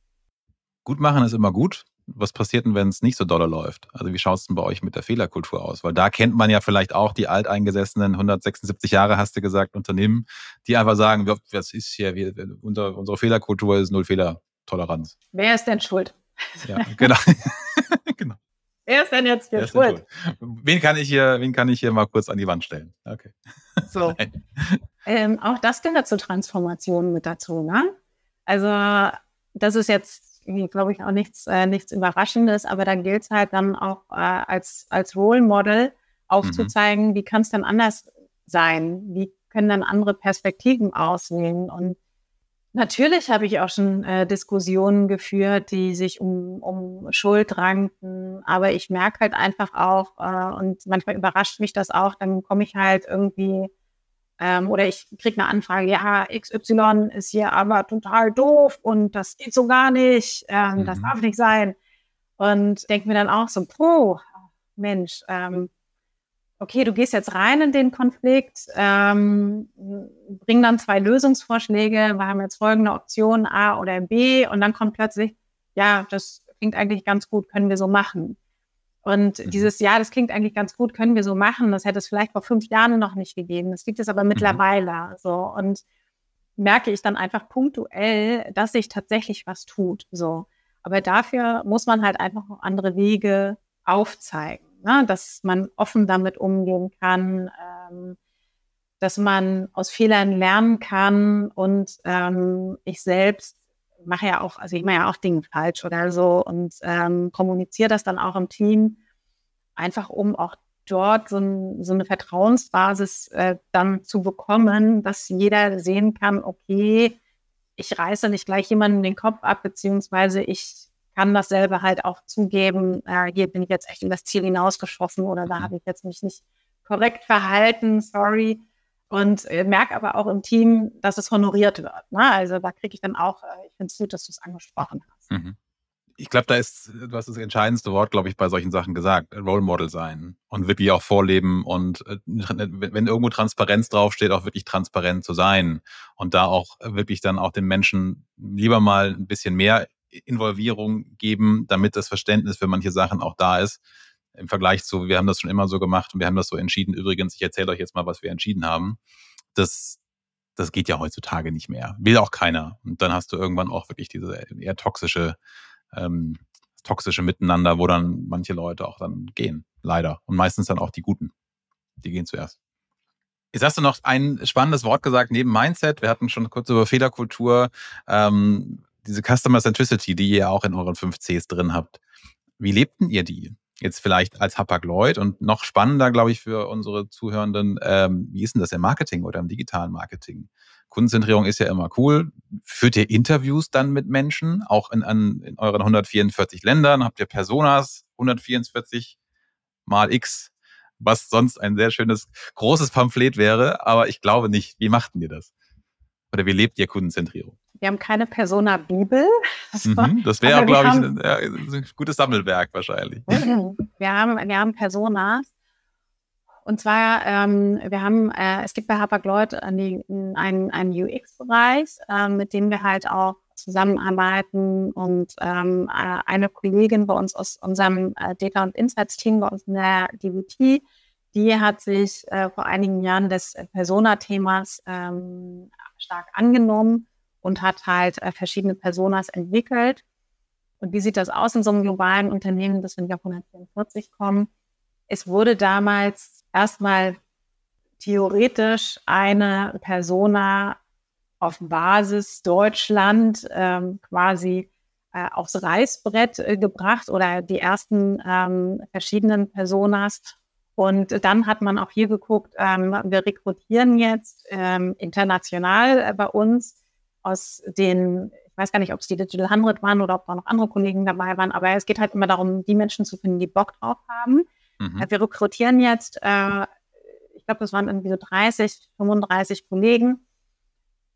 Gut machen ist immer gut was passiert denn, wenn es nicht so dolle läuft? Also wie schaut es denn bei euch mit der Fehlerkultur aus? Weil da kennt man ja vielleicht auch die alteingesessenen 176 Jahre, hast du gesagt, Unternehmen, die einfach sagen, was ist hier, wir, unser, unsere Fehlerkultur ist null Fehlertoleranz. Wer ist denn schuld? Ja, genau. genau. Wer ist denn jetzt hier schuld? schuld? Wen kann ich hier, wen kann ich hier mal kurz an die Wand stellen? Okay. So. ähm, auch das gehört zur Transformation mit dazu, ne? Also das ist jetzt glaube ich, auch nichts, äh, nichts Überraschendes, aber da gilt es halt dann auch äh, als, als Role Model aufzuzeigen, mhm. wie kann es denn anders sein? Wie können dann andere Perspektiven aussehen? Und natürlich habe ich auch schon äh, Diskussionen geführt, die sich um, um Schuld ranken, aber ich merke halt einfach auch, äh, und manchmal überrascht mich das auch, dann komme ich halt irgendwie ähm, oder ich kriege eine Anfrage, ja, XY ist hier aber total doof und das geht so gar nicht, ähm, mhm. das darf nicht sein. Und denke mir dann auch so, puh, Mensch, ähm, okay, du gehst jetzt rein in den Konflikt, ähm, bring dann zwei Lösungsvorschläge, wir haben jetzt folgende Optionen A oder B und dann kommt plötzlich, ja, das klingt eigentlich ganz gut, können wir so machen. Und mhm. dieses Jahr, das klingt eigentlich ganz gut, können wir so machen. Das hätte es vielleicht vor fünf Jahren noch nicht gegeben. Das gibt es aber mhm. mittlerweile. Mhm. So und merke ich dann einfach punktuell, dass sich tatsächlich was tut. So, aber dafür muss man halt einfach noch andere Wege aufzeigen, ne? dass man offen damit umgehen kann, ähm, dass man aus Fehlern lernen kann und ähm, ich selbst mache ja auch, also ich mache ja auch Dinge falsch oder so und ähm, kommuniziere das dann auch im Team, einfach um auch dort so, ein, so eine Vertrauensbasis äh, dann zu bekommen, dass jeder sehen kann, okay, ich reiße nicht gleich jemanden den Kopf ab, beziehungsweise ich kann dasselbe halt auch zugeben, äh, hier bin ich jetzt echt in das Ziel hinausgeschossen oder da mhm. habe ich jetzt mich nicht korrekt verhalten, sorry und äh, merke aber auch im Team, dass es honoriert wird. Ne? Also da kriege ich dann auch, äh, ich finde es gut, dass du es angesprochen hast. Mhm. Ich glaube, da ist, du hast das entscheidendste Wort, glaube ich, bei solchen Sachen gesagt, Role Model sein und wirklich auch vorleben und äh, wenn irgendwo Transparenz draufsteht, auch wirklich transparent zu sein und da auch wirklich dann auch den Menschen lieber mal ein bisschen mehr Involvierung geben, damit das Verständnis für manche Sachen auch da ist im Vergleich zu, wir haben das schon immer so gemacht und wir haben das so entschieden. Übrigens, ich erzähle euch jetzt mal, was wir entschieden haben. Das, das geht ja heutzutage nicht mehr. Will auch keiner. Und dann hast du irgendwann auch wirklich diese eher toxische, ähm, toxische Miteinander, wo dann manche Leute auch dann gehen. Leider. Und meistens dann auch die Guten. Die gehen zuerst. Jetzt hast du noch ein spannendes Wort gesagt neben Mindset. Wir hatten schon kurz über Fehlerkultur, ähm, diese Customer Centricity, die ihr auch in euren 5 Cs drin habt. Wie lebten ihr die? Jetzt vielleicht als Hapag-Lloyd und noch spannender, glaube ich, für unsere Zuhörenden, ähm, wie ist denn das im Marketing oder im digitalen Marketing? Kundenzentrierung ist ja immer cool. Führt ihr Interviews dann mit Menschen, auch in, an, in euren 144 Ländern? Habt ihr Personas 144 mal X, was sonst ein sehr schönes, großes Pamphlet wäre, aber ich glaube nicht. Wie machten ihr das? Oder wie lebt ihr Kundenzentrierung? Wir haben keine Persona-Bibel. Das, mhm, das wäre, glaube ich, ein, ein, gutes Sammelwerk wahrscheinlich. Wir haben, wir haben Personas. Und zwar, ähm, wir haben, äh, es gibt bei Hapag-Lloyd einen, einen UX-Bereich, äh, mit dem wir halt auch zusammenarbeiten. Und ähm, äh, eine Kollegin bei uns aus unserem äh, Data- und Insights-Team, bei uns in der DVT, die hat sich äh, vor einigen Jahren des Persona-Themas ähm, stark angenommen und hat halt äh, verschiedene Personas entwickelt. Und wie sieht das aus in so einem globalen Unternehmen, das in die 144 kommen? Es wurde damals erstmal theoretisch eine Persona auf Basis Deutschland ähm, quasi äh, aufs Reißbrett äh, gebracht oder die ersten ähm, verschiedenen Personas. Und dann hat man auch hier geguckt, ähm, wir rekrutieren jetzt ähm, international äh, bei uns aus den, ich weiß gar nicht, ob es die Digital 100 waren oder ob da noch andere Kollegen dabei waren, aber es geht halt immer darum, die Menschen zu finden, die Bock drauf haben. Mhm. Wir rekrutieren jetzt, äh, ich glaube, das waren irgendwie so 30, 35 Kollegen,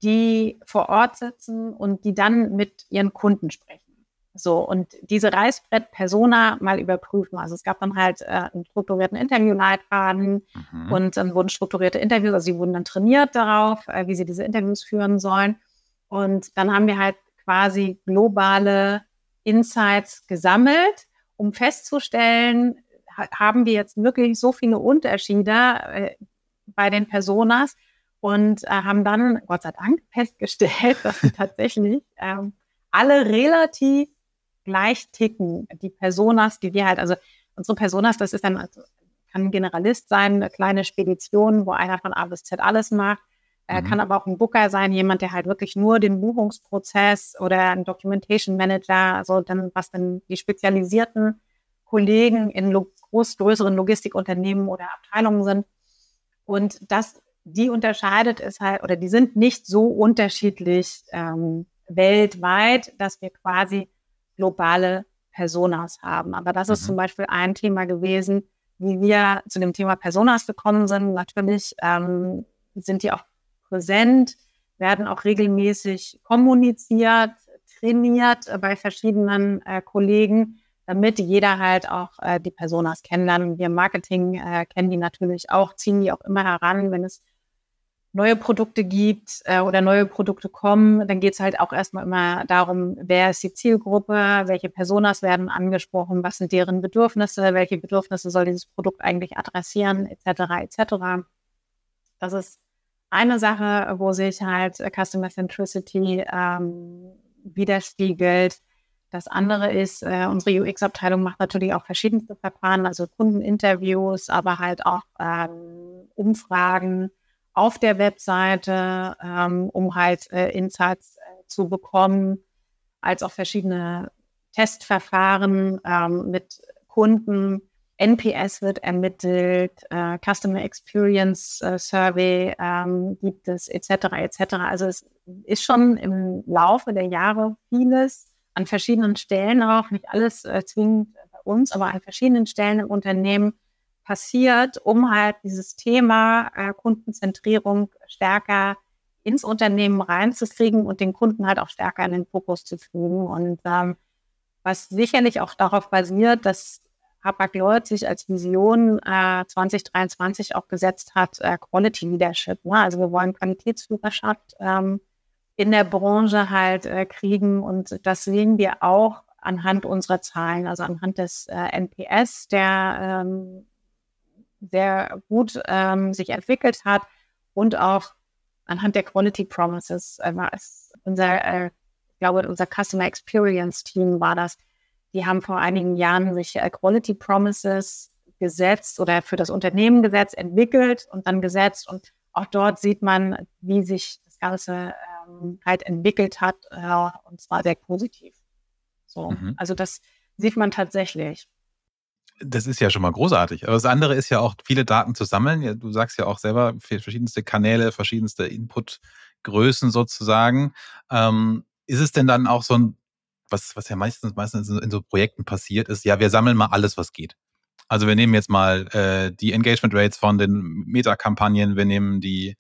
die vor Ort sitzen und die dann mit ihren Kunden sprechen. So, und diese Reißbrett-Persona mal überprüfen. Also es gab dann halt äh, einen strukturierten Interviewleitfaden mhm. und dann wurden strukturierte Interviews, also sie wurden dann trainiert darauf, äh, wie sie diese Interviews führen sollen. Und dann haben wir halt quasi globale Insights gesammelt, um festzustellen, haben wir jetzt wirklich so viele Unterschiede äh, bei den Personas und äh, haben dann, Gott sei Dank, festgestellt, dass sie tatsächlich ähm, alle relativ gleich ticken. Die Personas, die wir halt, also unsere Personas, das ist dann, also, kann ein Generalist sein, eine kleine Spedition, wo einer von A bis Z alles macht. Er mhm. kann aber auch ein Booker sein, jemand, der halt wirklich nur den Buchungsprozess oder ein Documentation Manager, also dann, was dann die spezialisierten Kollegen in groß, größeren Logistikunternehmen oder Abteilungen sind. Und das, die unterscheidet es halt, oder die sind nicht so unterschiedlich ähm, weltweit, dass wir quasi globale Personas haben. Aber das mhm. ist zum Beispiel ein Thema gewesen, wie wir zu dem Thema Personas gekommen sind. Natürlich ähm, sind die auch präsent, werden auch regelmäßig kommuniziert, trainiert bei verschiedenen äh, Kollegen damit jeder halt auch äh, die Personas kennenlernt. Wir im Marketing äh, kennen die natürlich auch, ziehen die auch immer heran, wenn es neue Produkte gibt äh, oder neue Produkte kommen, dann geht es halt auch erstmal immer darum, wer ist die Zielgruppe, welche Personas werden angesprochen, was sind deren Bedürfnisse, welche Bedürfnisse soll dieses Produkt eigentlich adressieren, etc. etc. Das ist eine Sache, wo sich halt Customer Centricity ähm, widerspiegelt. Das andere ist, äh, unsere UX-Abteilung macht natürlich auch verschiedenste Verfahren, also Kundeninterviews, aber halt auch ähm, Umfragen auf der Webseite, ähm, um halt äh, Insights äh, zu bekommen, als auch verschiedene Testverfahren ähm, mit Kunden. NPS wird ermittelt, äh, Customer Experience äh, Survey ähm, gibt es, etc. etc. Also es ist schon im Laufe der Jahre vieles an verschiedenen Stellen auch, nicht alles äh, zwingend bei uns, aber an verschiedenen Stellen im Unternehmen passiert, um halt dieses Thema äh, Kundenzentrierung stärker ins Unternehmen reinzukriegen und den Kunden halt auch stärker in den Fokus zu fügen. Und ähm, was sicherlich auch darauf basiert, dass Hapag-Lloyd sich als Vision äh, 2023 auch gesetzt hat, äh, Quality Leadership. Ne? Also wir wollen Qualitätsführerschaft ähm, in der Branche halt äh, kriegen. Und das sehen wir auch anhand unserer Zahlen, also anhand des äh, NPS, der ähm, sehr gut ähm, sich entwickelt hat und auch anhand der Quality Promises. Unser, äh, ich glaube, unser Customer Experience Team war das. Die haben vor einigen Jahren sich äh, Quality Promises gesetzt oder für das Unternehmen gesetzt, entwickelt und dann gesetzt. Und auch dort sieht man, wie sich das Ganze ähm, halt entwickelt hat, äh, und zwar sehr positiv. So, mhm. also das sieht man tatsächlich. Das ist ja schon mal großartig. Aber das andere ist ja auch, viele Daten zu sammeln. Du sagst ja auch selber, verschiedenste Kanäle, verschiedenste Inputgrößen sozusagen. Ähm, ist es denn dann auch so ein, was, was ja meistens, meistens in so Projekten passiert ist, ja, wir sammeln mal alles, was geht. Also wir nehmen jetzt mal äh, die Engagement Rates von den Meta-Kampagnen, wir nehmen die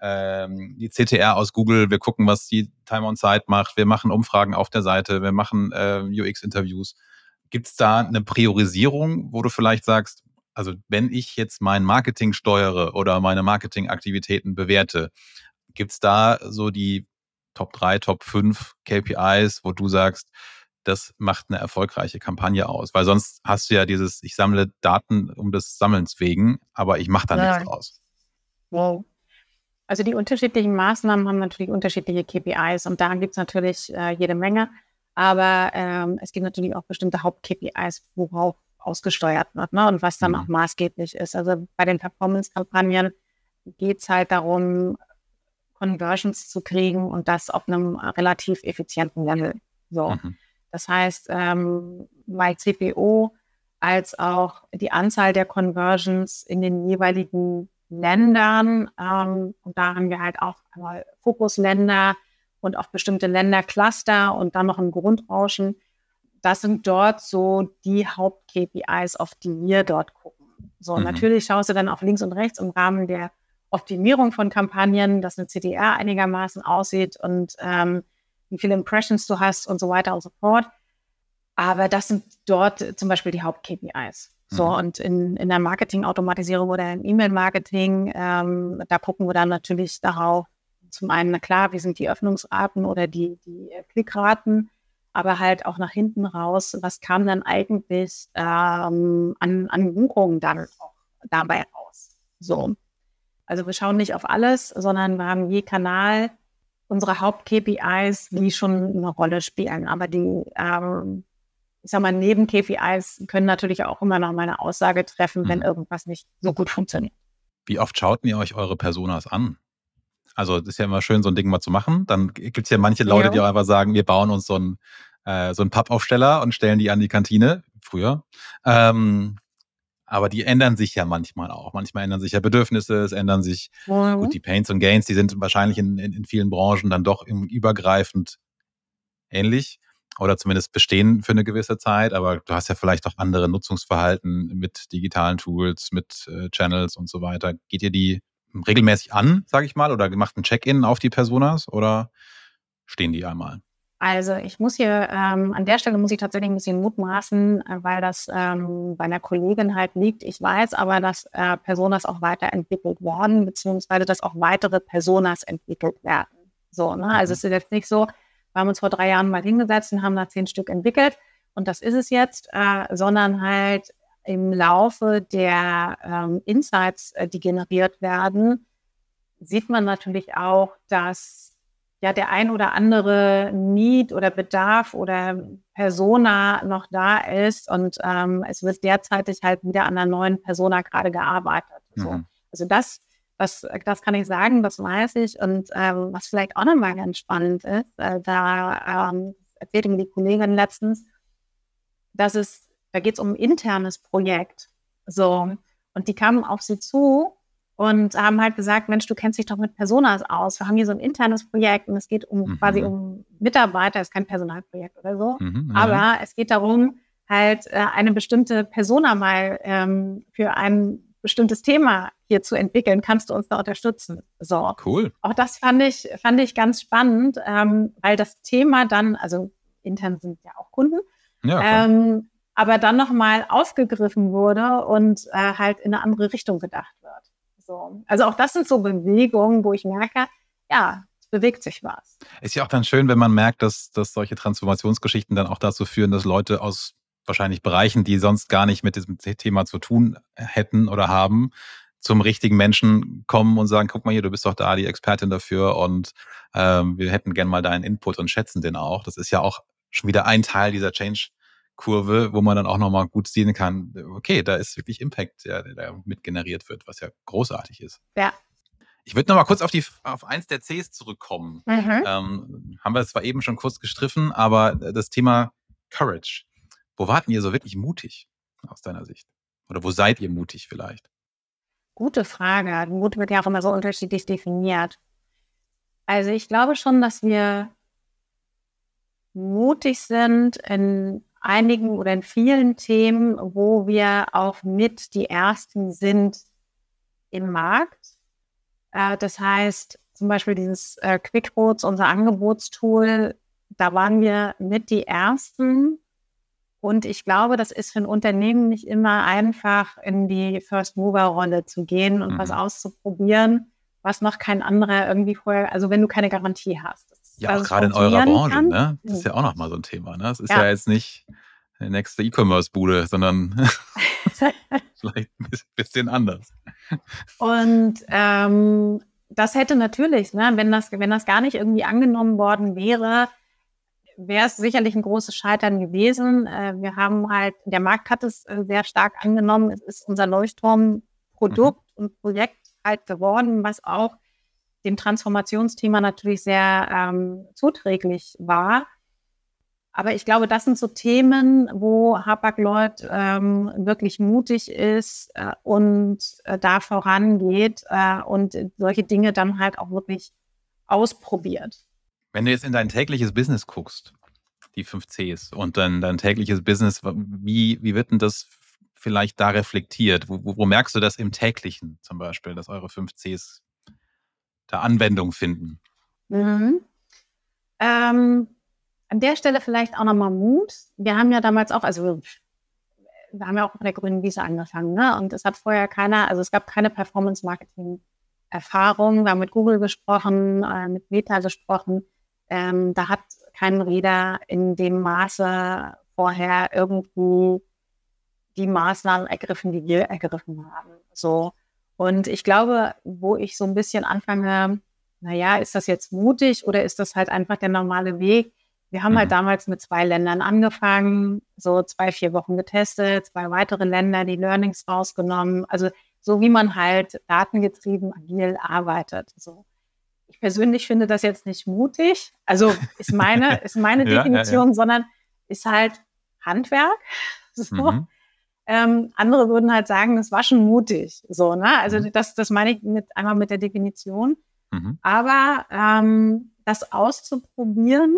ähm, die CTR aus Google, wir gucken, was die Time on Site macht, wir machen Umfragen auf der Seite, wir machen äh, UX-Interviews. Gibt es da eine Priorisierung, wo du vielleicht sagst, also wenn ich jetzt mein Marketing steuere oder meine Marketingaktivitäten bewerte, gibt es da so die Top 3, Top 5 KPIs, wo du sagst, das macht eine erfolgreiche Kampagne aus? Weil sonst hast du ja dieses, ich sammle Daten um des Sammelns wegen, aber ich mache da ja. nichts draus. Wow. Also die unterschiedlichen Maßnahmen haben natürlich unterschiedliche KPIs und da gibt es natürlich äh, jede Menge. Aber ähm, es gibt natürlich auch bestimmte Haupt-KPIs, worauf ausgesteuert wird ne? und was dann mhm. auch maßgeblich ist. Also bei den Performance-Kampagnen geht es halt darum, Conversions zu kriegen und das auf einem relativ effizienten Level. So. Mhm. Das heißt, ähm, bei CPO als auch die Anzahl der Conversions in den jeweiligen Ländern. Ähm, und da haben wir halt auch einmal Fokusländer und auch bestimmte Ländercluster und dann noch ein Grundrauschen. Das sind dort so die Haupt-KPIs, auf die wir dort gucken. So, mhm. natürlich schaust du dann auch links und rechts im Rahmen der Optimierung von Kampagnen, dass eine CDR einigermaßen aussieht und ähm, wie viele Impressions du hast und so weiter und so fort. Aber das sind dort zum Beispiel die Haupt-KPIs. So, mhm. und in, in der Marketing-Automatisierung oder im E-Mail-Marketing, ähm, da gucken wir dann natürlich darauf, zum einen, na klar, wie sind die Öffnungsraten oder die, die Klickraten, aber halt auch nach hinten raus, was kam dann eigentlich ähm, an, an Buchungen dann auch dabei raus. So. Also wir schauen nicht auf alles, sondern wir haben je Kanal unsere Haupt-KPIs, die schon eine Rolle spielen. Aber die, ähm, ich sag mal, neben KPIs können natürlich auch immer noch mal eine Aussage treffen, mhm. wenn irgendwas nicht so gut funktioniert. Wie oft schaut ihr euch eure Personas an? Also das ist ja immer schön, so ein Ding mal zu machen. Dann gibt es ja manche Leute, ja. die auch einfach sagen, wir bauen uns so einen, äh, so einen Pappaufsteller und stellen die an die Kantine, früher. Ähm, aber die ändern sich ja manchmal auch. Manchmal ändern sich ja Bedürfnisse, es ändern sich mhm. gut die Pains und Gains, die sind wahrscheinlich in, in, in vielen Branchen dann doch im, übergreifend ähnlich oder zumindest bestehen für eine gewisse Zeit, aber du hast ja vielleicht auch andere Nutzungsverhalten mit digitalen Tools, mit äh, Channels und so weiter. Geht ihr die regelmäßig an, sage ich mal, oder macht ein Check-in auf die Personas oder stehen die einmal? Also ich muss hier ähm, an der Stelle muss ich tatsächlich ein bisschen mutmaßen, äh, weil das ähm, bei einer Kollegin halt liegt. Ich weiß aber, dass äh, Personas auch weiterentwickelt werden, beziehungsweise dass auch weitere Personas entwickelt werden. So, ne? Also mhm. es ist jetzt nicht so, wir haben uns vor drei Jahren mal hingesetzt und haben da zehn Stück entwickelt und das ist es jetzt, äh, sondern halt im Laufe der ähm, Insights, äh, die generiert werden, sieht man natürlich auch, dass ja der ein oder andere Need oder Bedarf oder Persona noch da ist und ähm, es wird derzeitig halt wieder an einer neuen Persona gerade gearbeitet. So. Mhm. Also das, was, das kann ich sagen, das weiß ich und ähm, was vielleicht auch nochmal ganz spannend ist, äh, da ähm, erzählte mir die Kollegin letztens, dass es, da geht es um ein internes Projekt. So. Und die kamen auf sie zu und haben halt gesagt, Mensch, du kennst dich doch mit Personas aus. Wir haben hier so ein internes Projekt und es geht um mhm. quasi um Mitarbeiter, ist kein Personalprojekt oder so. Mhm, ja. Aber es geht darum, halt äh, eine bestimmte Persona mal ähm, für ein bestimmtes Thema hier zu entwickeln. Kannst du uns da unterstützen? So. Cool. Auch das fand ich, fand ich ganz spannend, ähm, weil das Thema dann, also intern sind ja auch Kunden, ja, ähm, aber dann nochmal aufgegriffen wurde und äh, halt in eine andere Richtung gedacht wird. So. Also auch das sind so Bewegungen, wo ich merke, ja, es bewegt sich was. Ist ja auch dann schön, wenn man merkt, dass, dass solche Transformationsgeschichten dann auch dazu führen, dass Leute aus wahrscheinlich Bereichen, die sonst gar nicht mit diesem Thema zu tun hätten oder haben, zum richtigen Menschen kommen und sagen, guck mal hier, du bist doch da die Expertin dafür und ähm, wir hätten gern mal deinen Input und schätzen den auch. Das ist ja auch schon wieder ein Teil dieser Change Kurve, wo man dann auch nochmal gut sehen kann, okay, da ist wirklich Impact, der, der mit generiert wird, was ja großartig ist. Ja. Ich würde nochmal kurz auf, die, auf eins der Cs zurückkommen. Mhm. Ähm, haben wir zwar eben schon kurz gestriffen, aber das Thema Courage. Wo warten ihr so wirklich mutig aus deiner Sicht? Oder wo seid ihr mutig vielleicht? Gute Frage. Mut wird ja auch immer so unterschiedlich definiert. Also ich glaube schon, dass wir mutig sind in einigen oder in vielen Themen, wo wir auch mit die Ersten sind im Markt. Äh, das heißt, zum Beispiel dieses äh, QuickBooks, unser Angebotstool, da waren wir mit die Ersten. Und ich glaube, das ist für ein Unternehmen nicht immer einfach, in die First-Mover-Rolle zu gehen und mhm. was auszuprobieren, was noch kein anderer irgendwie vorher, also wenn du keine Garantie hast. Ja, auch gerade in eurer Branche, kann. ne? Das ist ja auch nochmal so ein Thema, ne? Das ist ja, ja jetzt nicht die nächste E-Commerce-Bude, sondern vielleicht ein bisschen anders. Und ähm, das hätte natürlich, ne, wenn, das, wenn das gar nicht irgendwie angenommen worden wäre, wäre es sicherlich ein großes Scheitern gewesen. Äh, wir haben halt, der Markt hat es äh, sehr stark angenommen. Es ist unser Leuchtturm-Produkt mhm. und Projekt halt geworden, was auch dem Transformationsthema natürlich sehr ähm, zuträglich war. Aber ich glaube, das sind so Themen, wo Hapag-Lloyd ähm, wirklich mutig ist äh, und äh, da vorangeht äh, und solche Dinge dann halt auch wirklich ausprobiert. Wenn du jetzt in dein tägliches Business guckst, die 5 Cs und dann dein tägliches Business, wie, wie wird denn das vielleicht da reflektiert? Wo, wo, merkst du das im täglichen zum Beispiel, dass eure 5 Cs da Anwendung finden? Mhm. Ähm, an der Stelle vielleicht auch nochmal Mut. Wir haben ja damals auch, also wir haben ja auch mit der grünen Wiese angefangen, ne? Und es hat vorher keiner, also es gab keine Performance-Marketing-Erfahrung. Wir haben mit Google gesprochen, äh, mit Meta gesprochen. Ähm, da hat kein Reader in dem Maße vorher irgendwie die Maßnahmen ergriffen, die wir ergriffen haben. So. Und ich glaube, wo ich so ein bisschen anfange, naja, ist das jetzt mutig oder ist das halt einfach der normale Weg? Wir haben halt mhm. halt damals mit zwei Ländern angefangen, so zwei, vier Wochen getestet, zwei weitere Länder, die Learnings rausgenommen. Also so wie man halt datengetrieben agil arbeitet. So. Ich persönlich finde das jetzt nicht mutig. Also ist meine, ist meine Definition, ja, ja. sondern ist halt Handwerk. So. Mhm. Ähm, andere würden halt sagen, das war schon mutig. So, ne? Also mhm. das, das meine ich mit, einmal mit der Definition. Mhm. Aber ähm, das auszuprobieren,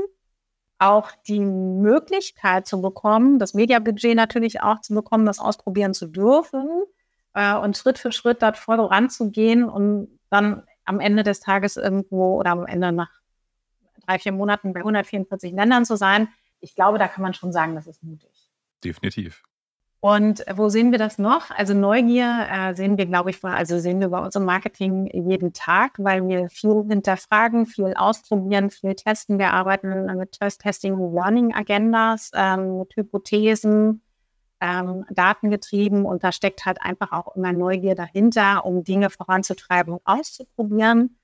auch die Möglichkeit zu bekommen, das Mediabudget natürlich auch zu bekommen, das ausprobieren zu dürfen äh, und Schritt für Schritt dort voranzugehen und dann am Ende des Tages irgendwo oder am Ende nach drei, vier Monaten bei 144 Ländern zu sein. Ich glaube, da kann man schon sagen, das ist mutig. Definitiv. Und wo sehen wir das noch? Also Neugier äh, sehen wir, glaube ich, also sehen wir bei unserem Marketing jeden Tag, weil wir viel hinterfragen, viel ausprobieren, viel testen. Wir arbeiten mit Test Testing Learning Agendas, ähm, mit Hypothesen, ähm, datengetrieben und da steckt halt einfach auch immer Neugier dahinter, um Dinge voranzutreiben und auszuprobieren.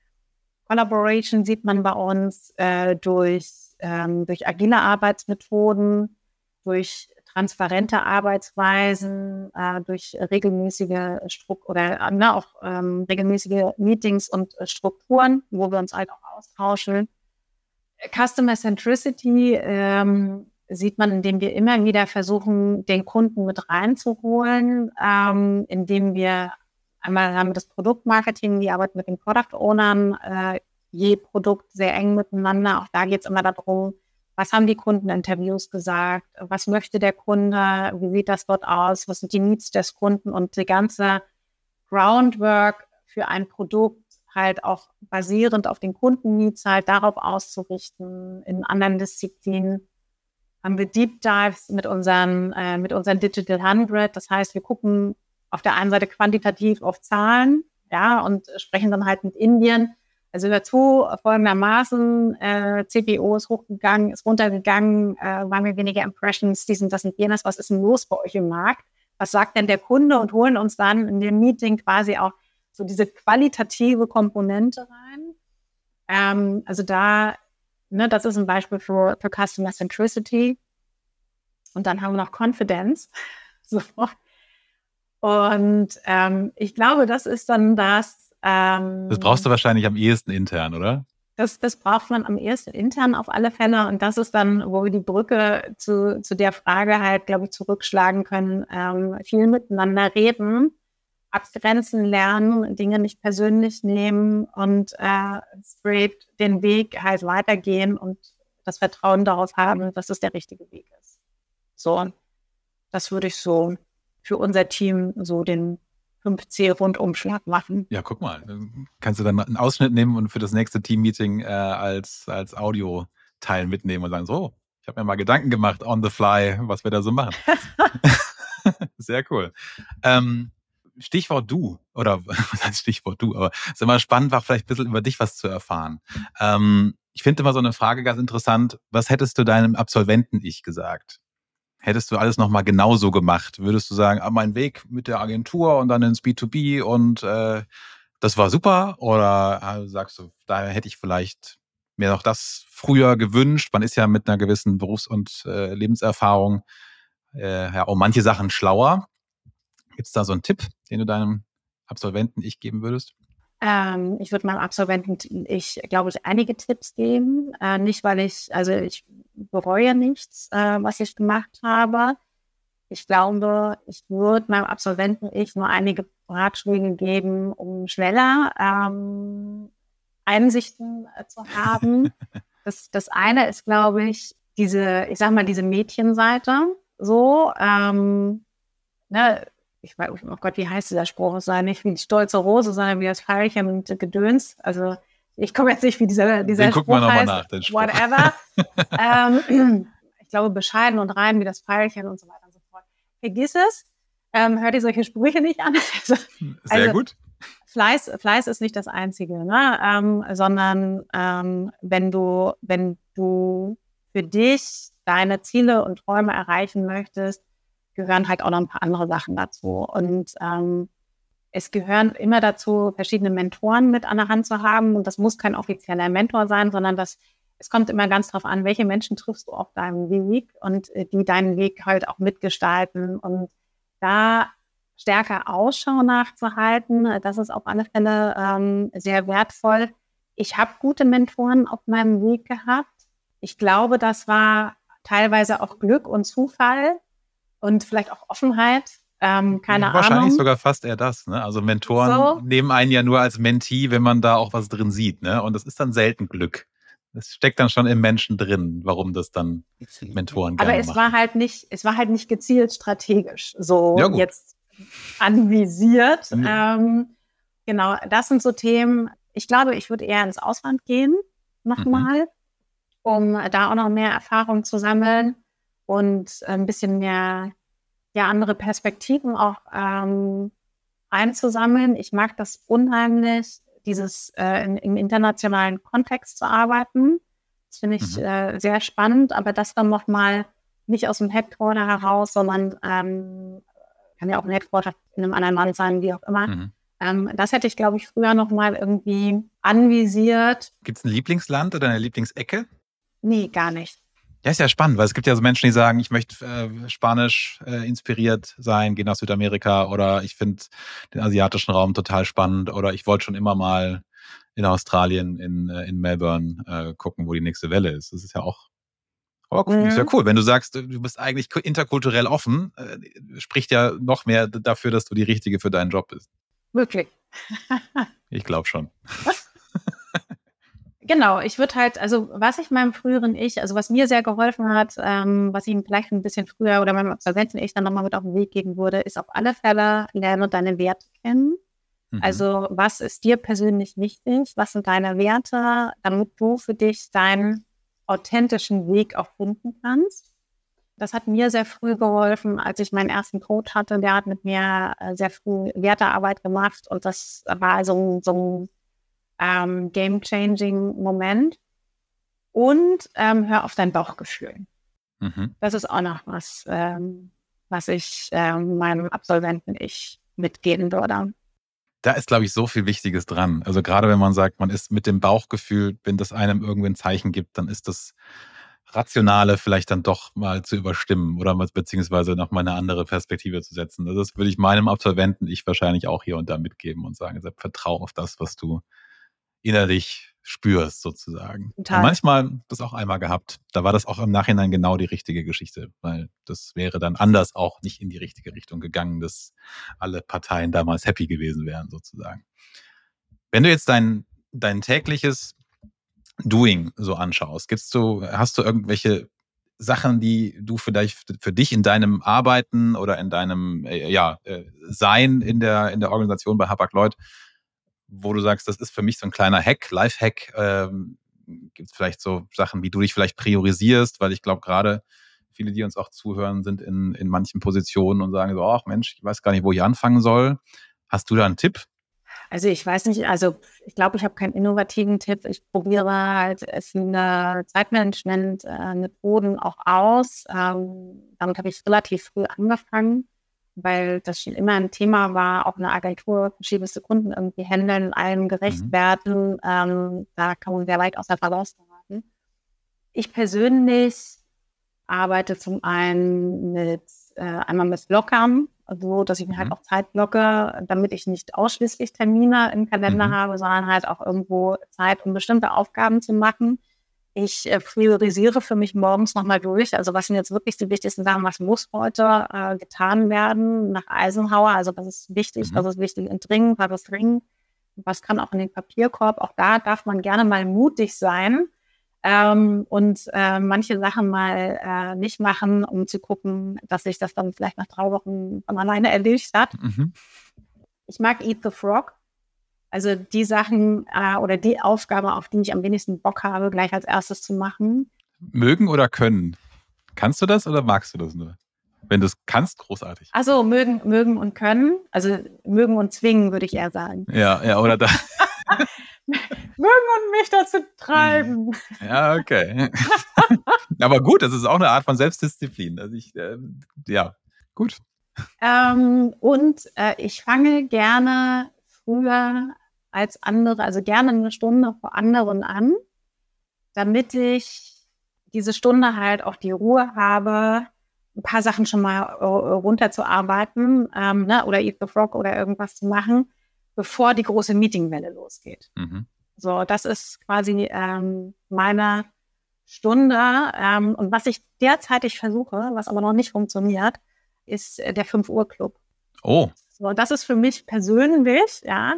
Collaboration sieht man bei uns äh, durch, ähm, durch agile Arbeitsmethoden, durch transparente Arbeitsweisen, äh, durch regelmäßige Strukt oder äh, ne, auch ähm, regelmäßige Meetings und äh, Strukturen, wo wir uns halt auch austauschen. Customer Centricity ähm, sieht man, indem wir immer wieder versuchen, den Kunden mit reinzuholen, ähm, indem wir einmal haben wir das Produktmarketing, die arbeiten mit den Product Ownern, äh, je Produkt sehr eng miteinander. Auch da geht es immer darum, was haben die Kundeninterviews gesagt? Was möchte der Kunde? Wie sieht das dort aus? Was sind die Needs des Kunden? Und die ganze Groundwork für ein Produkt halt auch basierend auf den Kundenneeds halt darauf auszurichten. In anderen Disziplinen haben wir Deep Dives mit unseren, äh, mit unseren Digital 100. Das heißt, wir gucken auf der einen Seite quantitativ auf Zahlen, ja, und sprechen dann halt mit Indien also dazu folgendermaßen, äh, CPO ist hochgegangen, ist runtergegangen, äh, waren wir weniger Impressions, diesen, das und jenes, was ist denn los bei euch im Markt? Was sagt denn der Kunde und holen uns dann in dem Meeting quasi auch so diese qualitative Komponente rein. Ähm, also da, ne, das ist ein Beispiel für, für Customer Centricity. Und dann haben wir noch Confidence. so. Und ähm, ich glaube, das ist dann das, ähm, das brauchst du wahrscheinlich am ehesten intern, oder? Das, das braucht man am ehesten intern auf alle Fälle. Und das ist dann, wo wir die Brücke zu, zu der Frage halt, glaube ich, zurückschlagen können. Ähm, viel miteinander reden, abgrenzen lernen, Dinge nicht persönlich nehmen und äh, straight den Weg halt weitergehen und das Vertrauen darauf haben, dass es der richtige Weg ist. So, das würde ich so für unser Team so den 5C-Rundumschlag machen. Ja, guck mal. Kannst du dann einen Ausschnitt nehmen und für das nächste Team-Meeting äh, als, als Audio-Teil mitnehmen und sagen, so, ich habe mir mal Gedanken gemacht on the fly, was wir da so machen. Sehr cool. Ähm, Stichwort du, oder was heißt Stichwort du, aber es ist immer spannend, auch vielleicht ein bisschen über dich was zu erfahren. Ähm, ich finde immer so eine Frage ganz interessant. Was hättest du deinem Absolventen-Ich gesagt? Hättest du alles nochmal genauso gemacht? Würdest du sagen, ah, mein Weg mit der Agentur und dann ins B2B und äh, das war super? Oder äh, sagst du, da hätte ich vielleicht mir noch das früher gewünscht? Man ist ja mit einer gewissen Berufs- und äh, Lebenserfahrung äh, ja auch manche Sachen schlauer. Gibt es da so einen Tipp, den du deinem Absolventen ich geben würdest? Ähm, ich würde meinem Absolventen, ich glaube ich, einige Tipps geben. Äh, nicht, weil ich, also ich bereue nichts, äh, was ich gemacht habe. Ich glaube, ich würde meinem Absolventen ich nur einige Ratschläge geben, um schneller ähm, Einsichten äh, zu haben. das, das eine ist, glaube ich, diese, ich sag mal, diese Mädchenseite. So, ähm, ne, ich weiß, oh Gott, wie heißt dieser Spruch? Es sei nicht wie die stolze Rose, sondern wie das Pfeilchen und Gedöns. Also ich komme jetzt nicht, wie dieser, dieser den Spruch gucken wir heißt. Nach, den Spruch. Whatever. ähm, ich glaube, bescheiden und rein wie das Pfeilchen und so weiter und so fort. Vergiss es. Ähm, hör dir solche Sprüche nicht an. Sehr also, gut. Fleiß, Fleiß ist nicht das Einzige, ne? ähm, sondern ähm, wenn du, wenn du für dich deine Ziele und Träume erreichen möchtest, gehören halt auch noch ein paar andere Sachen dazu. Und ähm, es gehören immer dazu, verschiedene Mentoren mit an der Hand zu haben. Und das muss kein offizieller Mentor sein, sondern das, es kommt immer ganz darauf an, welche Menschen triffst du auf deinem Weg und äh, die deinen Weg halt auch mitgestalten. Und da stärker Ausschau nachzuhalten, das ist auf alle Fälle ähm, sehr wertvoll. Ich habe gute Mentoren auf meinem Weg gehabt. Ich glaube, das war teilweise auch Glück und Zufall und vielleicht auch Offenheit. Ähm, keine Wahrscheinlich Ahnung. sogar fast eher das. Ne? Also Mentoren So. nehmen einen ja nur als Mentee, wenn man da auch was drin sieht. Ne? Und das ist dann selten Glück. Es steckt dann schon im Menschen drin, warum das dann Mentoren Aber gerne es machen. war halt nicht, es war halt nicht gezielt strategisch so Ja, jetzt anvisiert. Mhm. Ähm, genau, das sind so Themen. Ich glaube, ich würde eher ins Ausland gehen nochmal, um da auch noch mehr Erfahrung zu sammeln und ein bisschen mehr ja, andere Perspektiven auch ähm, einzusammeln. Ich mag das unheimlich, dieses äh, in, im internationalen Kontext zu arbeiten. Das finde ich Mhm. äh, sehr spannend, aber das dann nochmal nicht aus dem Headquarter heraus, sondern ähm, kann ja auch ein Headquarter in einem anderen Land sein, wie auch immer. Mhm. Ähm, das hätte ich, glaube ich, früher nochmal irgendwie anvisiert. Gibt es ein Lieblingsland oder eine Lieblingsecke? Nee, gar nicht. Ja, ist ja spannend, weil es gibt ja so Menschen, die sagen, ich möchte äh, Spanisch äh, inspiriert sein, gehe nach Südamerika oder ich finde den asiatischen Raum total spannend oder ich wollte schon immer mal in Australien, in, äh, in Melbourne äh, gucken, wo die nächste Welle ist. Das ist ja auch aber cool, ist ja Mhm. cool. Wenn du sagst, du bist eigentlich interkulturell offen, äh, spricht ja noch mehr dafür, dass du die Richtige für deinen Job bist. Wirklich. Ich glaube schon. Genau, ich würde halt, also was ich meinem früheren Ich, also was mir sehr geholfen hat, ähm, was ich ihm vielleicht ein bisschen früher oder meinem Absolventen Ich dann nochmal mit auf den Weg geben würde, ist auf alle Fälle lerne deine Werte kennen. Mhm. Also was ist dir persönlich wichtig? Was sind deine Werte, damit du für dich deinen authentischen Weg auch finden kannst? Das hat mir sehr früh geholfen, als ich meinen ersten Coach hatte. Der hat mit mir äh, sehr früh Wertearbeit gemacht und das war so, so ein ähm, game-changing Moment. Und ähm, hör auf dein Bauchgefühl. Mhm. Das ist auch noch was, ähm, was ich ähm, meinem Absolventen ich mitgeben würde. Da ist, glaube ich, so viel Wichtiges dran. Also gerade wenn man sagt, man ist mit dem Bauchgefühl, wenn das einem irgendwie ein Zeichen gibt, dann ist das Rationale vielleicht dann doch mal zu überstimmen oder beziehungsweise noch mal eine andere Perspektive zu setzen. Also das würde ich meinem Absolventen ich wahrscheinlich auch hier und da mitgeben und sagen, vertrau auf das, was du innerlich spürst sozusagen. Manchmal das auch einmal gehabt. Da war das auch im Nachhinein genau die richtige Geschichte, weil das wäre dann anders auch nicht in die richtige Richtung gegangen, dass alle Parteien damals happy gewesen wären sozusagen. Wenn du jetzt dein, dein tägliches Doing so anschaust, gibt's du, hast du irgendwelche Sachen, die du vielleicht für dich in deinem Arbeiten oder in deinem äh, ja, äh, Sein in der, in der Organisation bei Hapag Lloyd, wo du sagst, das ist für mich so ein kleiner Hack, Life-Hack, ähm, gibt es vielleicht so Sachen, wie du dich vielleicht priorisierst, weil ich glaube gerade viele, die uns auch zuhören, sind in, in manchen Positionen und sagen so, ach Mensch, ich weiß gar nicht, wo ich anfangen soll. Hast du da einen Tipp? Also ich weiß nicht, also ich glaube, ich habe keinen innovativen Tipp. Ich probiere halt viele Zeitmanagement-Methoden auch aus. Ähm, damit habe ich relativ früh angefangen, weil das schon immer ein Thema war, auch eine Agentur, verschiedenste Kunden irgendwie handeln, allen gerecht Mhm. werden. Ähm, da kann man sehr weit aus der Balance geraten. Ich persönlich arbeite zum einen mit äh, einmal mit Blockern, so dass ich mir halt mhm. auch Zeit blocke, damit ich nicht ausschließlich Termine im Kalender mhm. habe, sondern halt auch irgendwo Zeit, um bestimmte Aufgaben zu machen. Ich äh, priorisiere für mich morgens nochmal durch. Also was sind jetzt wirklich die wichtigsten Sachen? Was muss heute äh, getan werden nach Eisenhower? Also was ist wichtig? Mhm. Was ist wichtig und dringend? Was ist dringend? Was kann auch in den Papierkorb? Auch da darf man gerne mal mutig sein ähm, und äh, manche Sachen mal äh, nicht machen, um zu gucken, dass sich das dann vielleicht nach drei Wochen von alleine erledigt hat. Mhm. Ich mag Eat the Frog. Also die Sachen äh, oder die Aufgabe, auf die ich am wenigsten Bock habe, gleich als erstes zu machen. Mögen oder können? Kannst du das oder magst du das nur? Wenn du es kannst, großartig. Also mögen, mögen und können. Also mögen und zwingen, würde ich eher sagen. Ja, ja, oder da. mögen und mich dazu treiben. Ja, okay. Aber gut, das ist auch eine Art von Selbstdisziplin. Also ich, äh, ja, gut. Ähm, und äh, ich fange gerne früher als andere, also gerne eine Stunde vor anderen an, damit ich diese Stunde halt auch die Ruhe habe, ein paar Sachen schon mal äh, runterzuarbeiten ähm, ne, oder Eat the Frog oder irgendwas zu machen bevor die große Meetingwelle losgeht. Mhm. So, das ist quasi ähm, meine Stunde. Ähm, und was ich derzeitig versuche, was aber noch nicht funktioniert, ist äh, der 5 Uhr Club. Oh. So, das ist für mich persönlich, ja.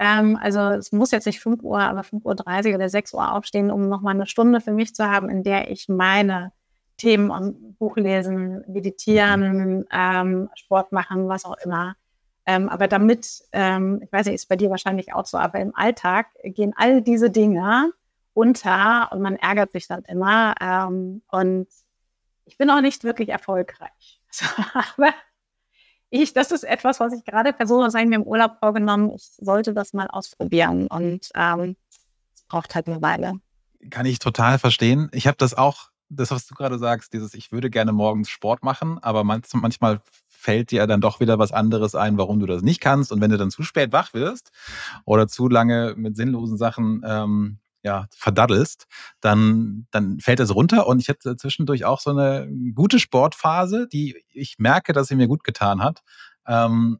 Ähm, also es muss jetzt nicht 5 Uhr, aber 5.30 Uhr oder 6 Uhr aufstehen, um nochmal eine Stunde für mich zu haben, in der ich meine Themen und Buch lesen, meditieren, ähm, Sport machen, was auch immer, ähm, aber damit, ähm, ich weiß nicht, ist bei dir wahrscheinlich auch so, aber im Alltag gehen all diese Dinge unter und man ärgert sich dann immer. Ähm, und ich bin auch nicht wirklich erfolgreich. aber ich, das ist etwas, was ich gerade versuche, ich mir im Urlaub vorgenommen. Ich sollte das mal ausprobieren und ähm, es braucht halt eine Weile. Kann ich total verstehen. Ich habe das auch, das, was du gerade sagst, dieses, ich würde gerne morgens Sport machen, aber manchmal fällt dir dann doch wieder was anderes ein, warum du das nicht kannst. Und wenn du dann zu spät wach wirst oder zu lange mit sinnlosen Sachen ähm, ja, verdaddelst, dann, dann fällt es runter. Und ich hatte zwischendurch auch so eine gute Sportphase, die ich merke, dass sie mir gut getan hat. Ähm,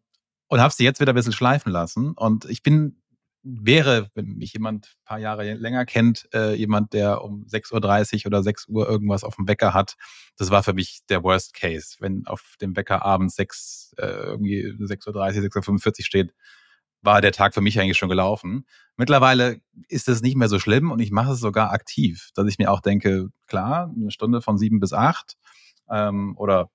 und habe sie jetzt wieder ein bisschen schleifen lassen. Und ich bin wäre, wenn mich jemand ein paar Jahre länger kennt, äh, jemand, der um 6.30 Uhr oder 6 Uhr irgendwas auf dem Wecker hat. Das war für mich der Worst Case. Wenn auf dem Wecker abends 6, äh, irgendwie 6.30 Uhr, 6.45 Uhr steht, war der Tag für mich eigentlich schon gelaufen. Mittlerweile ist es nicht mehr so schlimm und ich mache es sogar aktiv, dass ich mir auch denke, klar, eine Stunde von sieben bis acht ähm, oder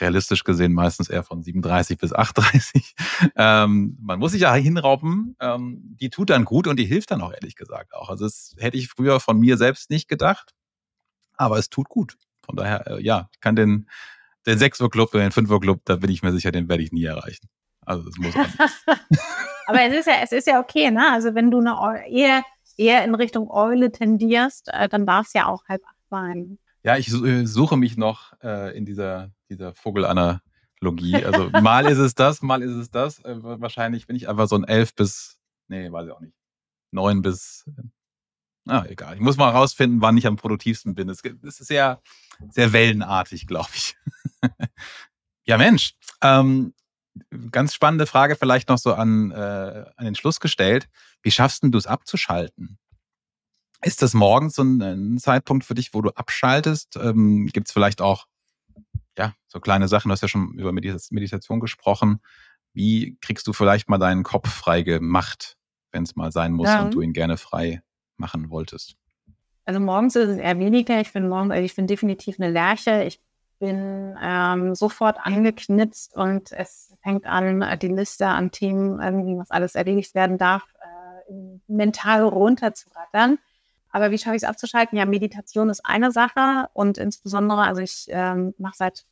realistisch gesehen meistens eher von 37 bis 38. Ähm, man muss sich ja hinrauben. Ähm, die tut dann gut und die hilft dann auch ehrlich gesagt auch. Also das hätte ich früher von mir selbst nicht gedacht, aber es tut gut. Von daher, äh, ja, ich kann den, den 6 Uhr Club oder den 5 Uhr Club, da bin ich mir sicher, den werde ich nie erreichen. Also das muss Aber es ist ja, es ist ja okay, ne? Also wenn du eine eher, eher in Richtung Eule tendierst, äh, dann darf es ja auch halb acht sein. Ja, ich äh, suche mich noch äh, in dieser, dieser Vogelanalogie. Also mal ist es das, mal ist es das. Äh, wahrscheinlich bin ich einfach so ein elf bis, nee, weiß ich auch nicht, neun bis, ah, egal. Ich muss mal rausfinden, wann ich am produktivsten bin. Es, es ist sehr, sehr wellenartig, glaube ich. ja, Mensch. Ähm, ganz spannende Frage vielleicht noch so an, äh, an den Schluss gestellt. Wie schaffst du es abzuschalten? Ist das morgens so ein, ein Zeitpunkt für dich, wo du abschaltest? Ähm, Gibt es vielleicht auch ja, so kleine Sachen? Du hast ja schon über Meditation gesprochen. Wie kriegst du vielleicht mal deinen Kopf frei gemacht, wenn es mal sein muss ja. und du ihn gerne frei machen wolltest? Also morgens ist es eher weniger. Ich bin morgen, ich bin definitiv eine Lerche. Ich bin ähm, sofort angeknipst und es fängt an, die Liste an Themen, irgendwie, was alles erledigt werden darf, äh, mental runterzurattern. Aber wie schaffe ich es abzuschalten? Ja, Meditation ist eine Sache und insbesondere, also ich ähm, mache seit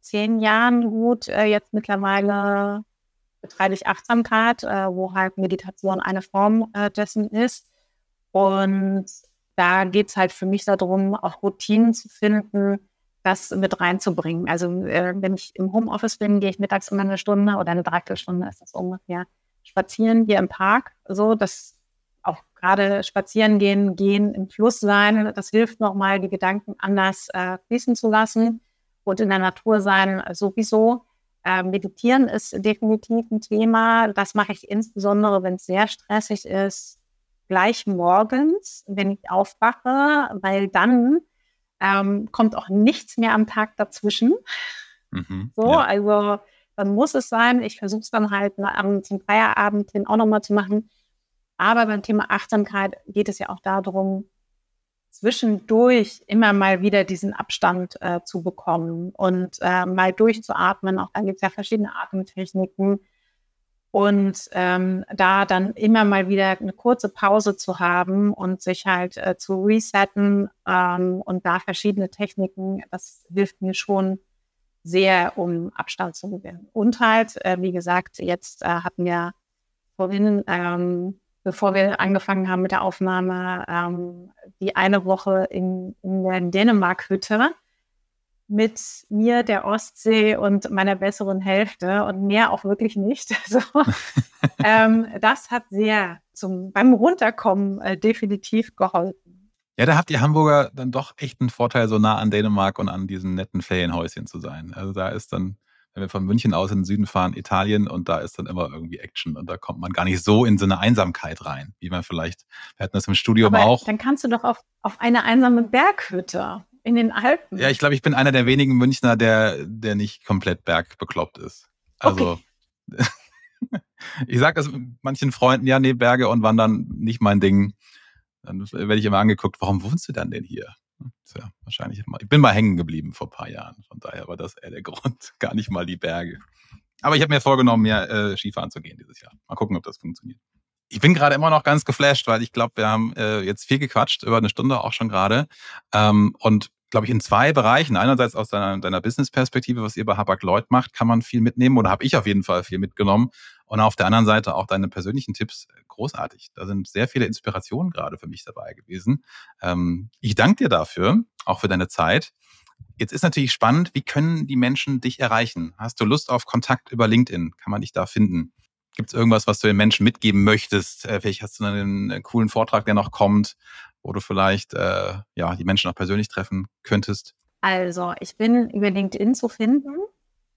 zehn Jahren gut, äh, jetzt mittlerweile betreibe ich Achtsamkeit, äh, wo halt Meditation eine Form äh, dessen ist. Und da geht es halt für mich darum, auch Routinen zu finden, das mit reinzubringen. Also äh, wenn ich im Homeoffice bin, gehe ich mittags immer eine Stunde oder eine Dreiviertelstunde ist das ungefähr spazieren hier im Park. So, das auch gerade spazieren gehen, gehen im Fluss sein, das hilft nochmal, die Gedanken anders äh, fließen zu lassen. und in der Natur sein sowieso. Äh, Meditieren ist definitiv ein Thema. Das mache ich insbesondere, wenn es sehr stressig ist, gleich morgens, wenn ich aufwache, weil dann ähm, kommt auch nichts mehr am Tag dazwischen. Mhm, so, ja. also dann muss es sein. Ich versuche es dann halt am zum Feierabend hin auch nochmal zu machen. Aber beim Thema Achtsamkeit geht es ja auch darum, zwischendurch immer mal wieder diesen Abstand äh, zu bekommen und äh, mal durchzuatmen. Auch dann gibt es ja verschiedene Atemtechniken. Und ähm, da dann immer mal wieder eine kurze Pause zu haben und sich halt äh, zu resetten ähm, und da verschiedene Techniken, das hilft mir schon sehr, um Abstand zu gewinnen. Und halt, äh, wie gesagt, jetzt äh, hatten wir vorhin ähm, bevor wir angefangen haben mit der Aufnahme, ähm, die eine Woche in, in der Dänemark-Hütte mit mir, der Ostsee und meiner besseren Hälfte und mehr auch wirklich nicht. Also, ähm, das hat sehr zum, beim Runterkommen äh, definitiv geholfen. Ja, da habt ihr Hamburger dann doch echt einen Vorteil, so nah an Dänemark und an diesen netten Ferienhäuschen zu sein. Also da ist dann wenn wir von München aus in den Süden fahren, Italien, und da ist dann immer irgendwie Action und da kommt man gar nicht so in so eine Einsamkeit rein, wie man vielleicht, wir hatten das im Studium Aber auch. Dann kannst du doch auf, auf eine einsame Berghütte in den Alpen. Ja, ich glaube, ich bin einer der wenigen Münchner, der, der nicht komplett bergbekloppt ist. Also, okay. ich sage das manchen Freunden, ja, nee, Berge und Wandern nicht mein Ding. Dann werde ich immer angeguckt, warum wohnst du denn denn hier? ja wahrscheinlich Ich bin mal hängen geblieben vor ein paar Jahren. Von daher war das eher der Grund, gar nicht mal die Berge. Aber ich habe mir vorgenommen, mehr äh, Skifahren zu gehen dieses Jahr. Mal gucken, ob das funktioniert. Ich bin gerade immer noch ganz geflasht, weil ich glaube, wir haben äh, jetzt viel gequatscht, über eine Stunde auch schon gerade. Ähm, und glaube ich, in zwei Bereichen. Einerseits aus deiner, deiner Business-Perspektive, was ihr bei Habak Lloyd macht, kann man viel mitnehmen oder habe ich auf jeden Fall viel mitgenommen. Und auf der anderen Seite auch deine persönlichen Tipps großartig. Da sind sehr viele Inspirationen gerade für mich dabei gewesen. Ähm, ich danke dir dafür, auch für deine Zeit. Jetzt ist natürlich spannend, wie können die Menschen dich erreichen? Hast du Lust auf Kontakt über LinkedIn? Kann man dich da finden? Gibt es irgendwas, was du den Menschen mitgeben möchtest? Äh, vielleicht hast du einen, einen coolen Vortrag, der noch kommt wo du vielleicht äh, ja, die Menschen auch persönlich treffen könntest? Also, ich bin über LinkedIn zu finden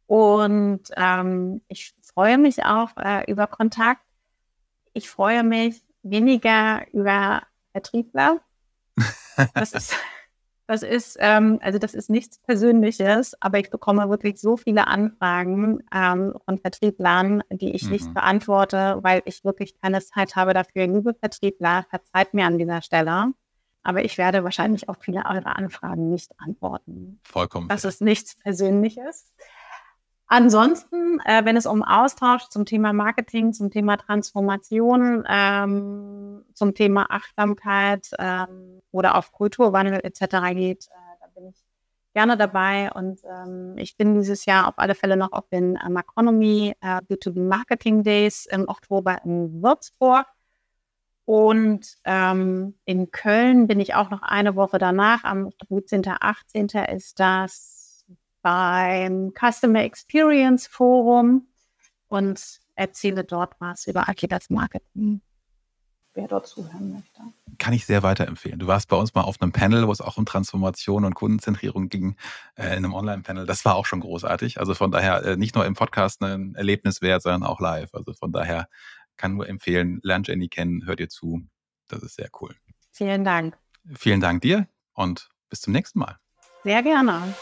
und ähm, ich freue mich auch äh, über Kontakt. Ich freue mich weniger über Vertriebler. Das ist das ist, ähm, also das ist nichts Persönliches, aber ich bekomme wirklich so viele Anfragen ähm, von Vertrieblern, die ich mhm. nicht beantworte, weil ich wirklich keine Zeit habe dafür. Liebe Vertriebler, verzeiht mir an dieser Stelle. Aber ich werde wahrscheinlich auf viele eure Anfragen nicht antworten. Vollkommen. Das ist nichts Persönliches. Ansonsten, äh, wenn es um Austausch zum Thema Marketing, zum Thema Transformation, ähm, zum Thema Achtsamkeit ähm, oder auf Kulturwandel etc. geht, äh, da bin ich gerne dabei. Und ähm, ich bin dieses Jahr auf alle Fälle noch auf den äh, Macronomy äh, B2B Marketing Days im Oktober in Würzburg. Und ähm, in Köln bin ich auch noch eine Woche danach, am 17. 18. ist das beim Customer Experience Forum und erzähle dort was über Agiles Marketing, wer dort zuhören möchte. Kann ich sehr weiterempfehlen. Du warst bei uns mal auf einem Panel, wo es auch um Transformation und Kundenzentrierung ging, äh, in einem Online-Panel. Das war auch schon großartig. Also von daher äh, nicht nur im Podcast ein Erlebnis wert, sondern auch live. Also von daher kann nur empfehlen, lernt Jenny kennen, hört ihr zu. Das ist sehr cool. Vielen Dank. Vielen Dank dir und bis zum nächsten Mal. Sehr gerne.